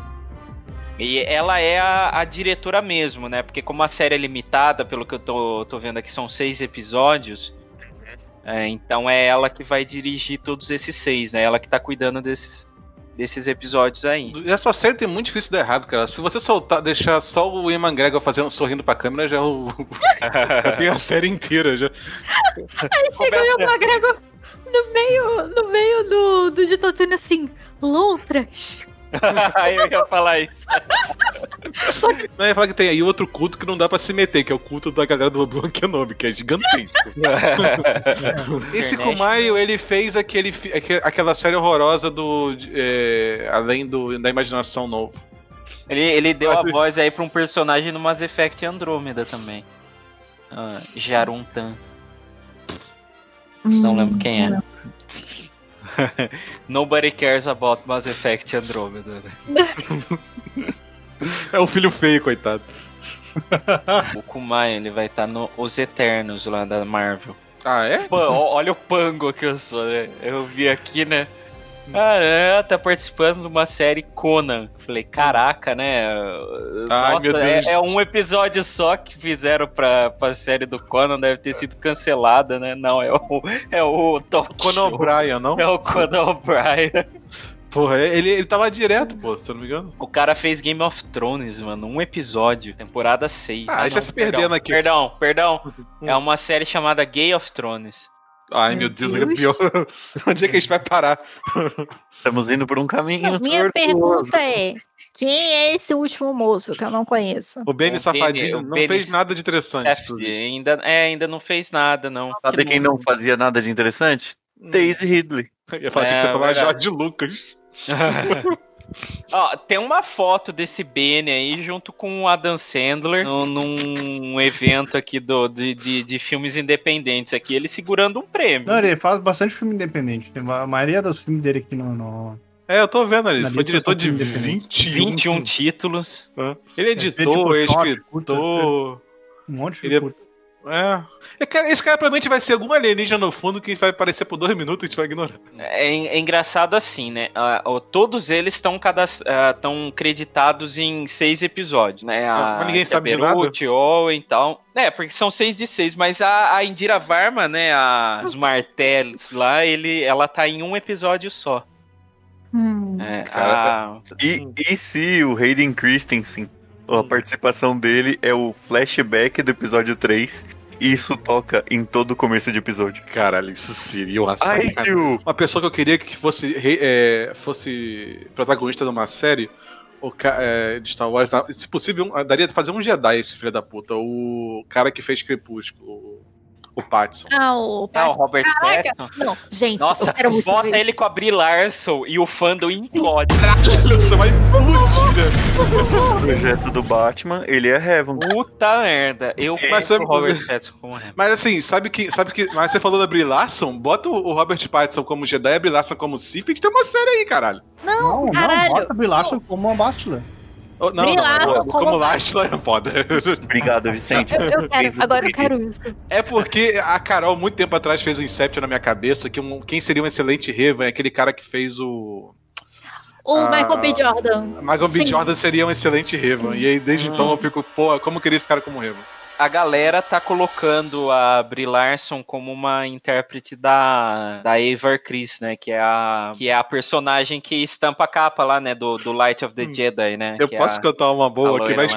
E ela é a, a diretora mesmo, né? Porque como a série é limitada, pelo que eu tô, tô vendo aqui, são seis episódios. É, então é ela que vai dirigir todos esses seis, né? Ela que tá cuidando desses, desses episódios aí. E essa série tem muito difícil de dar errado, cara. Se você soltar, deixar só o Ian McGregor fazendo, sorrindo pra câmera, já, é o, já tem a série inteira. Já. Aí chegou o Ian McGregor no meio, no meio do, do de Tatooine assim, lontras. Aí eu ia falar isso. Não, eu ia falar que tem aí outro culto que não dá pra se meter, que é o culto da galera do Obi-Wan Kenobi, que é gigantesco. Esse Internet, Kumail, ele fez aquele, aquela série horrorosa do. é, além do, da imaginação novo. Ele, ele deu a voz aí pra um personagem no Mass Effect Andromeda também. Ah, Jaruntan. Não lembro quem é. Nobody cares about Mass Effect Andromeda. né? É o filho feio, coitado. O Kumai, ele vai estar no Os Eternos lá da Marvel. Ah, é? Pô, olha o pango que eu sou, né? Eu vi aqui, né? Ah, é, tá participando de uma série Conan. Falei, caraca, né? Ai, Nossa, meu Deus. É, é um episódio só que fizeram pra, pra série do Conan, deve ter sido cancelada, né? Não, é o, é o Talk Conan. O'Brien, não? É o Conan O'Brien. Porra, ele, ele tá lá direto, pô, se eu não me engano. O cara fez Game of Thrones, mano. Um episódio, temporada 6. Ah, já se perdendo aqui. Perdão, perdão. É uma série chamada Game of Thrones. Ai, Meu meu Deus, Deus. é pior. Onde é que a gente vai parar? Estamos indo por um caminho Não, minha pergunta é: quem é esse último moço que eu não conheço? O Benny Safadinho não Benny fez nada de interessante. Ainda, é, ainda não fez nada, não. Sabe quem não fazia nada de interessante? Daisy Ridley. Eu ia falar É, que você falar. Jorge Lucas. Ó, tem uma foto desse Benny aí junto com o Adam Sandler num, num evento aqui do, de, de, de filmes independentes aqui, ele segurando um prêmio. Não, ele faz bastante filme independente. Tem A maioria dos filmes dele aqui no. no- É, eu tô vendo ali. Na Foi diretor de filme independente. 21. 21 títulos. Ele é tipo, editor, é short, escritor. Um monte de Ele é- curta. É. É, Esse cara provavelmente vai ser algum alienígena no fundo que vai aparecer por dois minutos e a gente vai ignorar. É, é engraçado assim, né? Ó, todos eles estão estão creditados em seis episódios, né? A, Mas ninguém que é sabe de Beirut, Owen e tal. É, porque são seis de seis, mas a, a Indira Varma, né? A, os martelos lá, ele, ela tá em um episódio só. Hum. É, a- E, e se o Hayden Christensen, a participação dele é o flashback do episódio 3, e isso toca em todo o começo de episódio. Caralho, isso seria uma Ai! Uma pessoa que eu queria que fosse, é, fosse protagonista de uma série o é, de Star Wars, se possível, daria pra fazer um Jedi esse filho da puta. O cara que fez Crepúsculo, o, Pattinson. Ah, o Ah, o Robert Caraca! Pattinson. Não, gente, Nossa, eu quero muito bota ver. ele com a Brie Larson e o fandom implode. Você vai explodir, né? O projeto do Batman, ele é Heaven. Puta merda. Eu Mas o Robert Pattinson como Hamilton. Mas assim, sabe que, sabe que. Mas você falou da Brie Larson? Bota o Robert Pattinson como Jedi e a Brie Larson como Sith, a gente tem uma série aí, caralho. Não, não, caralho. bota Brie Larson como uma Bastila. Oh, Não, Brie não, como, como- Lastla é foda. Obrigado, Vicente. Eu, eu quero, agora eu quero isso. É porque a Carol, muito tempo atrás, fez o Inception na minha cabeça, que um- quem seria um excelente Revan é aquele cara que fez o. O Ah, Michael B. Jordan. Michael B. Sim. Jordan seria um excelente Revan. E aí, desde Hum. então, eu fico, pô, como eu queria esse cara como Revan? A galera tá colocando a Brie Larson como uma intérprete da, da Eivor Chris, né? Que é, a, que é a personagem que estampa a capa lá, né? Do, do Light of the Hum. Jedi, né? Eu que é posso a- cantar uma boa que vai,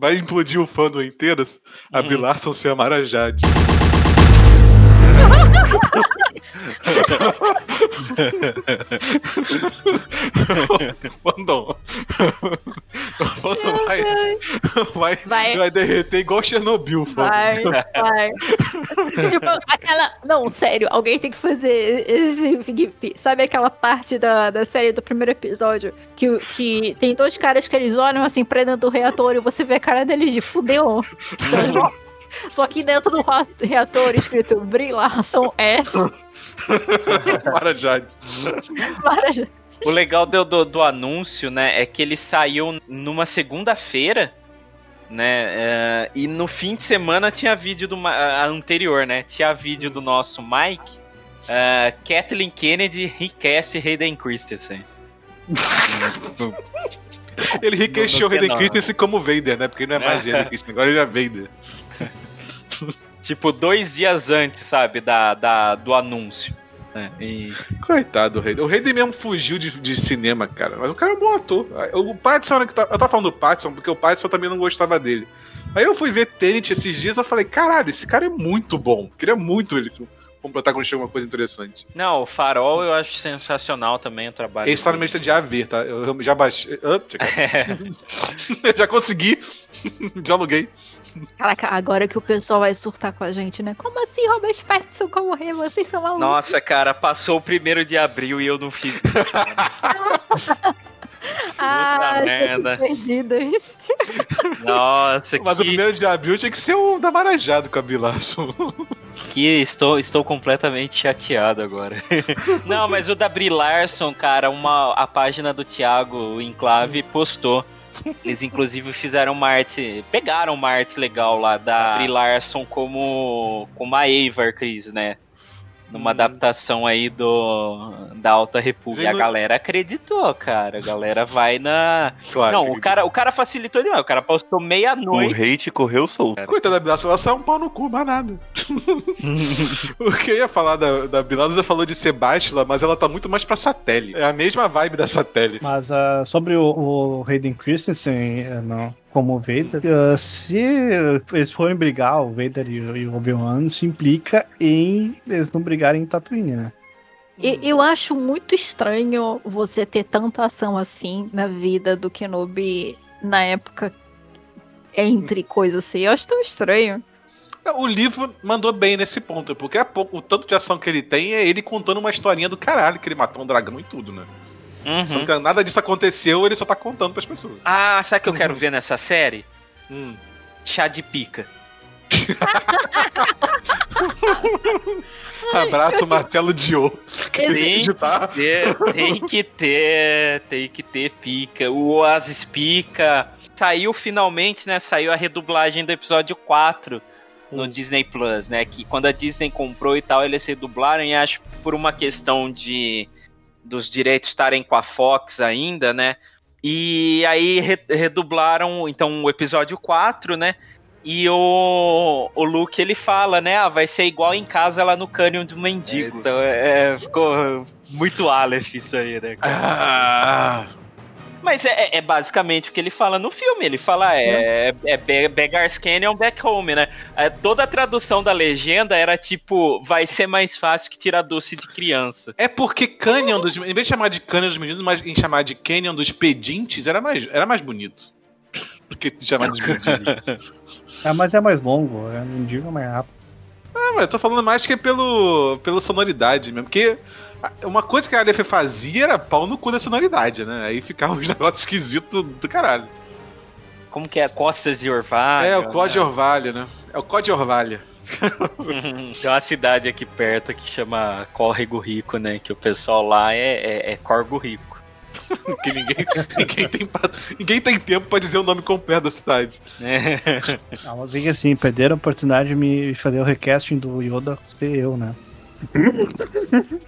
vai implodir o fandom inteiro? A Uhum. Brie Larson ser a Mara Jade. Fandom. Fandom vai, vai, Vai. vai derreter igual Chernobyl, fandom. Vai, vai. tipo, aquela. Não, sério, alguém tem que fazer esse. Sabe aquela parte da, da série do primeiro episódio? Que, que tem dois caras que eles olham assim pra dentro do reator e você vê a cara deles de fudeu. Só que dentro do reator escrito Brie Larson S. Mara Jade. Maravilha. O legal do, do, do anúncio, né, é que ele saiu numa segunda-feira, né, é, e no fim de semana tinha vídeo do ma- a- anterior, né, tinha vídeo do nosso Mike, é, Kathleen Kennedy request Hayden Christensen. Ele enriqueceu o Hayden. Christensen como Vader, né? Porque ele não é mais Hayden Christensen, agora ele é Vader. Tipo, dois dias antes, sabe, da, da, do anúncio. né? E- Coitado do Hayden. O Hayden mesmo fugiu de, de cinema, cara. Mas o cara é um bom ator. O Pattinson, tá- eu tava falando do Pattinson, porque o Pattinson também não gostava dele. Aí eu fui ver Tenet esses dias e eu falei, caralho, esse cara é muito bom. Queria muito ele como protagonista de alguma coisa interessante. Não, o Farol eu acho sensacional também o trabalho. Esse tá na minha lista de AV, tá? Eu já baixei. Ah, eu já consegui. já aluguei. Caraca, agora que o pessoal vai surtar com a gente, né? Como assim, Robert Pattinson como rei? Vocês são malucos. Nossa, cara, passou o primeiro de abril e eu não fiz. ah, puta merda. perdidos. Nossa, Mas o que, primeiro de abril tinha que ser o da Marajado com a Bilaço. que estou, estou completamente chateado agora. não, mas o da Brie Larson, cara, uma, a página do Thiago o Enclave postou. Eles inclusive fizeram uma arte, pegaram uma arte legal lá da Brie Larson como, como a Avar Cris, né? Numa Hum. adaptação aí do da Alta República. A galera acreditou, cara. A galera vai na. Claro. Não, o cara, o cara facilitou demais. O cara postou O meia-noite. hate correu solto. Coitada da Bilaço, ela só é um pau no cu, mais nada. o que eu ia falar da, da Bilaço, você falou de ser Bastila, mas ela tá muito mais pra satélite. É a mesma vibe da satélite. Mas ah, sobre o, o Hayden Christensen eh, não, como Vader, ah, se eles forem brigar, o Vader e, o- e o Obi-Wan, isso implica em eles não brigarem em Tatooine, né? E- Eu acho muito estranho você ter tanta ação assim na vida do Kenobi na época entre coisas assim. Eu acho tão estranho. O livro mandou bem nesse ponto, porque a pouco- o tanto de ação que ele tem é ele contando uma historinha do caralho, que ele matou um dragão e tudo, né? Uhum. Só que nada disso aconteceu, ele só tá contando pras pessoas. Ah, sabe o que eu quero ver nessa série? Hum. Chá de pica. Abraço, martelo de ouro. Tem que ter, tem que ter, tem que ter pica. O Oasis pica. Saiu finalmente, né? Saiu a redublagem do episódio 4 no Disney Plus, né? Que quando a Disney comprou e tal, eles redublaram e acho que por uma questão de dos direitos estarem com a Fox ainda, né? E aí re- redublaram então o episódio 4, né? E o, o Luke ele fala, né? Ah, vai ser igual em casa lá no Canyon do Mendigo. Então é, ficou muito Aleph isso aí, né? cara? Ah, Mas é, é basicamente o que ele fala no filme. Ele fala, é, é Be- Beggar's Canyon Back Home, né? É, toda a tradução da legenda era tipo, vai ser mais fácil que tirar doce de criança. é porque Canyon dos. Em vez de chamar de Canyon dos meninos, mas em chamar de Canyon dos pedintes, era mais, era mais bonito. Do que chamar de mendigos. Ah, mas é mais longo, é, não digo mais rápido. Ah, mas eu tô falando mais que é pelo, pela sonoridade mesmo. Porque uma coisa que a Aleph fazia era pau no cu da sonoridade, né? Aí ficava uns negócios esquisitos do caralho. Como que é? Costas de Orvalho. é, o Código né? Orvalho, né? É o Código Orvalho. Tem uma cidade aqui perto que chama Córrego Rico, né? Que o pessoal lá é, é, é Corgo Rico. Que ninguém, ninguém, tem, ninguém tem tempo pra dizer o nome completo da cidade. né? Ah, mas assim, perderam a oportunidade de me fazer o recasting do Yoda ser eu, né?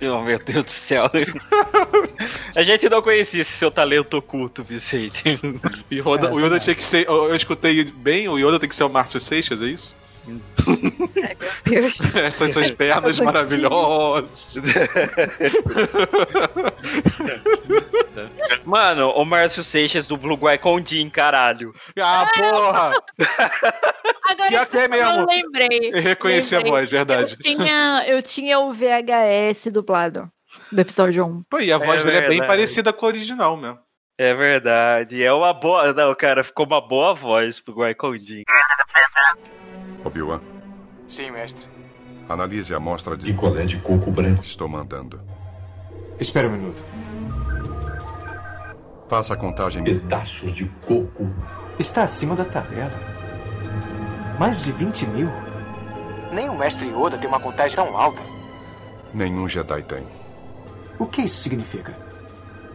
Oh, meu Deus do céu. A gente não conhecia esse seu talento oculto, Vicente. Yoda- É, o Yoda verdade. tinha que ser. Eu, eu escutei bem, o Yoda tem que ser o Márcio Seixas, é isso? Ai, meu Deus. Essas suas pernas maravilhosas. Mano, o Márcio Seixas do Blue Guaicon Jin, caralho. Ah, porra! Agora Pior que é mesmo. eu lembrei. Eu reconheci a Lembrei. voz, verdade. Eu tinha, eu tinha o VHS dublado do episódio 1. Pô, e a voz É dele é bem verdade. parecida com a original mesmo. É verdade. É uma boa. Não, cara, ficou uma boa voz pro Guaicon Jin. Obi-Wan, Sim, mestre. analise a amostra de Picolé de coco branco. que estou mandando. Espera um minuto. Faça a contagem. Pedaços de coco. Está acima da tabela. Mais de 20 mil? Nem o mestre Yoda tem uma contagem tão alta. Nenhum Jedi tem. O que isso significa?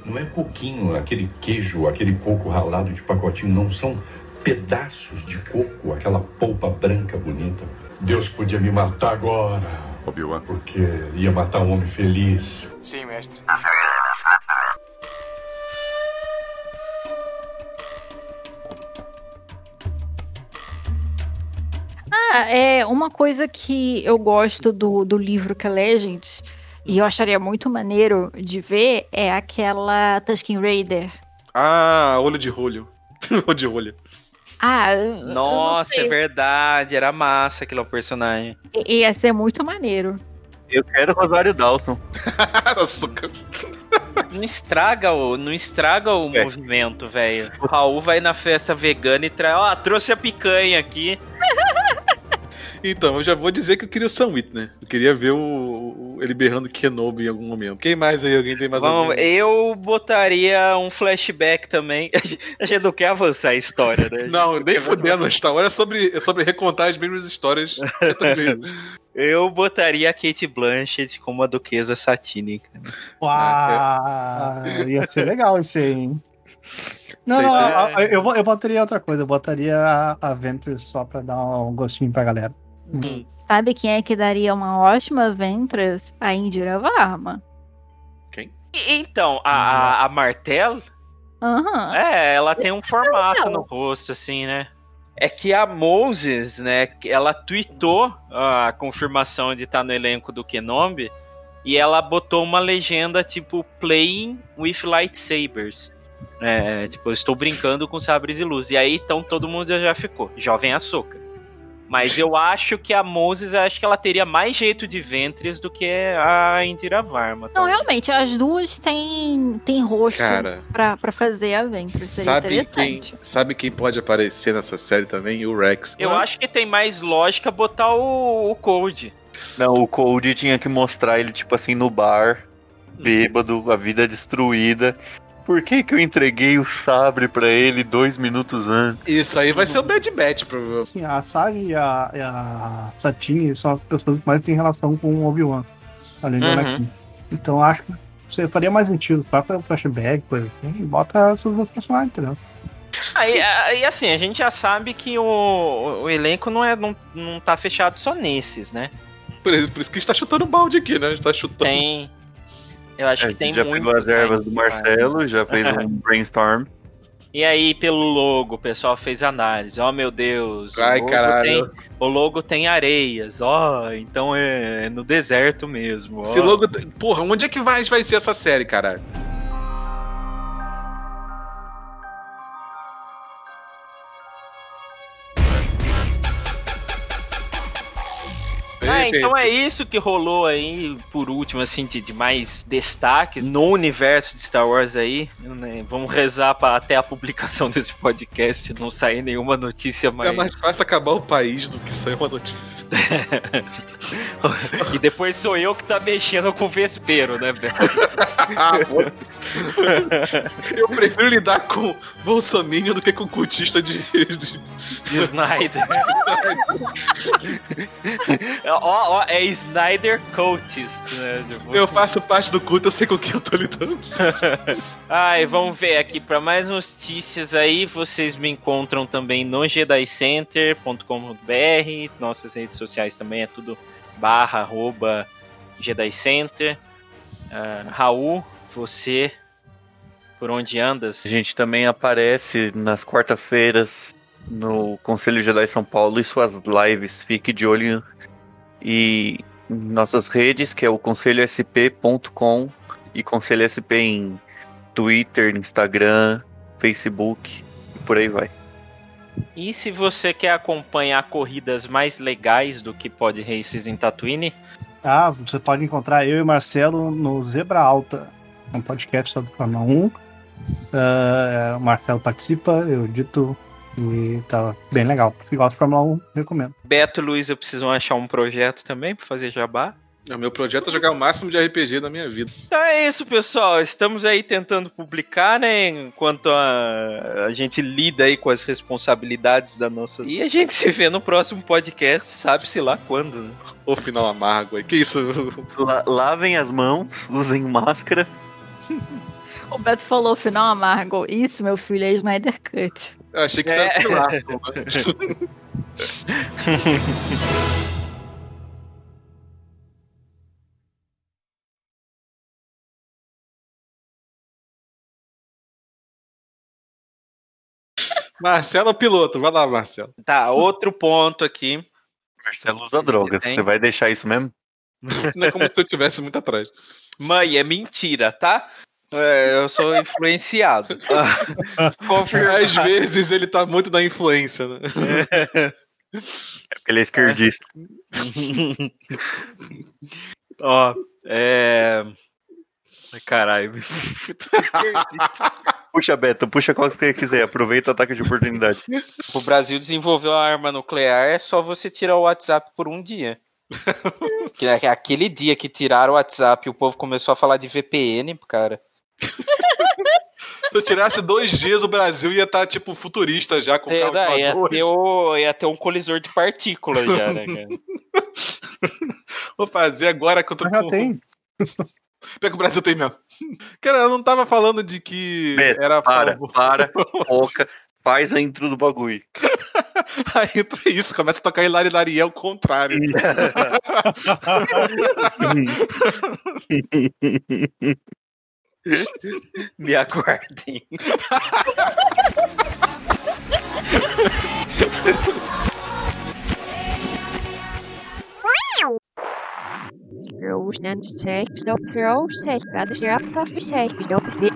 Não é coquinho, aquele queijo, aquele coco ralado de pacotinho. Não são pedaços de coco, aquela polpa branca bonita. Deus podia me matar agora. Obi-Wan, Porque ia matar um homem feliz. Sim, mestre. Ah, é uma coisa que eu gosto do, do livro que é Legends, e eu acharia muito maneiro de ver, é aquela Tusken Raider. Ah, olho de rolho. olho de rolho. Ah, Nossa, é verdade. Era massa aquele personagem. I- Ia ser muito maneiro. Eu quero Rosário Dawson. Não estraga o, não estraga o É. movimento, velho. O Raul vai na festa vegana e traz. Ó, trouxe a picanha aqui. Então, eu já vou dizer que eu queria o Sam Witwer. Eu queria ver o, o- ele berrando Kenobi em algum momento. Quem mais aí? Alguém tem mais algum? eu botaria um flashback também. A gente não quer avançar a história, né? A Não, nem fudendo. Star Wars é sobre, é sobre recontar as mesmas histórias. Eu botaria a Kate Blanchett como a duquesa satínica. Uau! Ia ser legal isso aí, hein? Não, não, a- a- eu, eu botaria outra coisa. Eu botaria a, a Ventress só pra dar um gostinho pra galera. Hum. Sabe quem é que daria uma ótima Ventress? A Indira Varma. E- Então, a, a, a Martel, Aham. é, ela tem um formato no rosto, assim, né? É que a Moses, né, ela tweetou a confirmação de estar no elenco do Kenobi e ela botou uma legenda tipo Playing with Lightsabers. É, tipo, eu estou brincando com sabres de luz. E aí, então, todo mundo já- já ficou. Jovem Açúcar. Mas eu acho que a Moses, acho que ela teria mais jeito de ventres do que a Indira Varma. Não, realmente, as duas têm, têm rosto Cara, pra, pra fazer a Ventress. Seria sabe quem, interessante. sabe quem pode aparecer nessa série também? O Rex. Eu acho que tem mais lógica botar o, o Cold. Não, o Cold tinha que mostrar ele, tipo assim, no bar, bêbado, a vida destruída. Por que que eu entreguei o sabre pra ele dois minutos antes? Isso aí vai ser o Bad Batch, provavelmente. Assim, a Sage e a, e a Satine são as pessoas que mais têm relação com o Obi-Wan. Além do Uhum. Anakin. Então acho que você faria mais sentido. Vai para flashback, coisa assim, e bota os outros personagens, entendeu? Aí, aí, assim, a gente já sabe que o, o elenco não, é, não, não tá fechado só nesses, né? Por, isso- por isso que a gente tá chutando balde aqui, né? A gente tá chutando. Tem. Eu acho A que tem já muito. pegou as ervas do. Marcelo, já fez um brainstorm. E aí, pelo logo, o pessoal fez análise. Oh, meu Deus. o Ai, logo caralho. tem- o logo tem areias. Ó, então é, é no deserto mesmo. Esse logo. Porra, onde é que vai, vai ser essa série, caralho? Ah, então é isso que rolou aí, por último, assim, de, de mais destaque no universo de Star Wars aí. né? Vamos rezar para até a publicação desse podcast não sair nenhuma notícia É mais. mais fácil acabar o país do que sair uma notícia. e depois sou eu que tá mexendo com o vespeiro, né, velho? Ah. Eu prefiro lidar com Bolsonaro do que com cultista de. de- De Snyder. ó, ó, é Snyder Cultist, né? Tipo, Eu faço parte do culto, eu sei com quem eu tô lidando. Ai, vamos ver aqui para mais notícias aí. Vocês me encontram também no jedicenter.com.br. Nossas redes sociais também é tudo barra arroba jedicenter. Ah, Raul, você por onde andas? A gente também aparece nas quarta-feiras no Conselho Jedi São Paulo e suas lives. Fique de olho e em nossas redes, que é o conselhosp.com e Conselho SP em Twitter, Instagram, Facebook e por aí vai. E se você quer acompanhar corridas mais legais do que Pod Races em Tatooine, Ah, você pode encontrar eu e Marcelo no Zebra Alta, um podcast sobre Fórmula 1. Ah, o Marcelo participa, eu dito e tá bem legal. Se gosta de Fórmula 1, recomendo. Beto e Luísa precisam achar um projeto também para fazer jabá. O meu projeto é jogar o máximo de RPG da minha vida. Então é isso, pessoal. Estamos aí tentando publicar, né? Enquanto a, a gente lida aí com as responsabilidades da nossa. E a gente se vê no próximo podcast, sabe-se lá quando, né? O final amargo aí. Que isso? La- lavem as mãos, usem máscara. O Beto falou final amargo. Isso, meu filho, é Snyder Cut. Eu achei que isso É. era pilar. né? Marcelo é piloto, vai lá, Marcelo. Tá, outro ponto aqui. Marcelo usa drogas. Tem. Você vai deixar isso mesmo? Não é como se eu tivesse muito atrás. Mãe, é mentira, tá? É, eu sou influenciado. Às vezes ele tá muito na influência, né? É porque ele é esquerdista. Ó, é. Ai, Caralho. Puxa, Beto, puxa qual que você quiser. Aproveita o ataque de oportunidade. o Brasil desenvolveu a arma nuclear, é só você tirar o WhatsApp por um dia. que é aquele dia que tiraram o WhatsApp e o povo começou a falar de VPN, cara. Se eu tirasse dois dias, o Brasil ia estar, tipo, futurista já, com É, não, ia, ter o- ia ter um colisor de partículas já, né, cara? Vou fazer agora que eu tô Já com... tem. Pior que o Brasil tem mesmo. Cara, eu não tava falando de que Beto, era a Para, favor. para, foca, faz a intro do bagulho. Aí entra isso, começa a tocar Hilari Lari, é o contrário. Me aguardem. Roosnens seks opsrov sekad kjaps av seks opsi.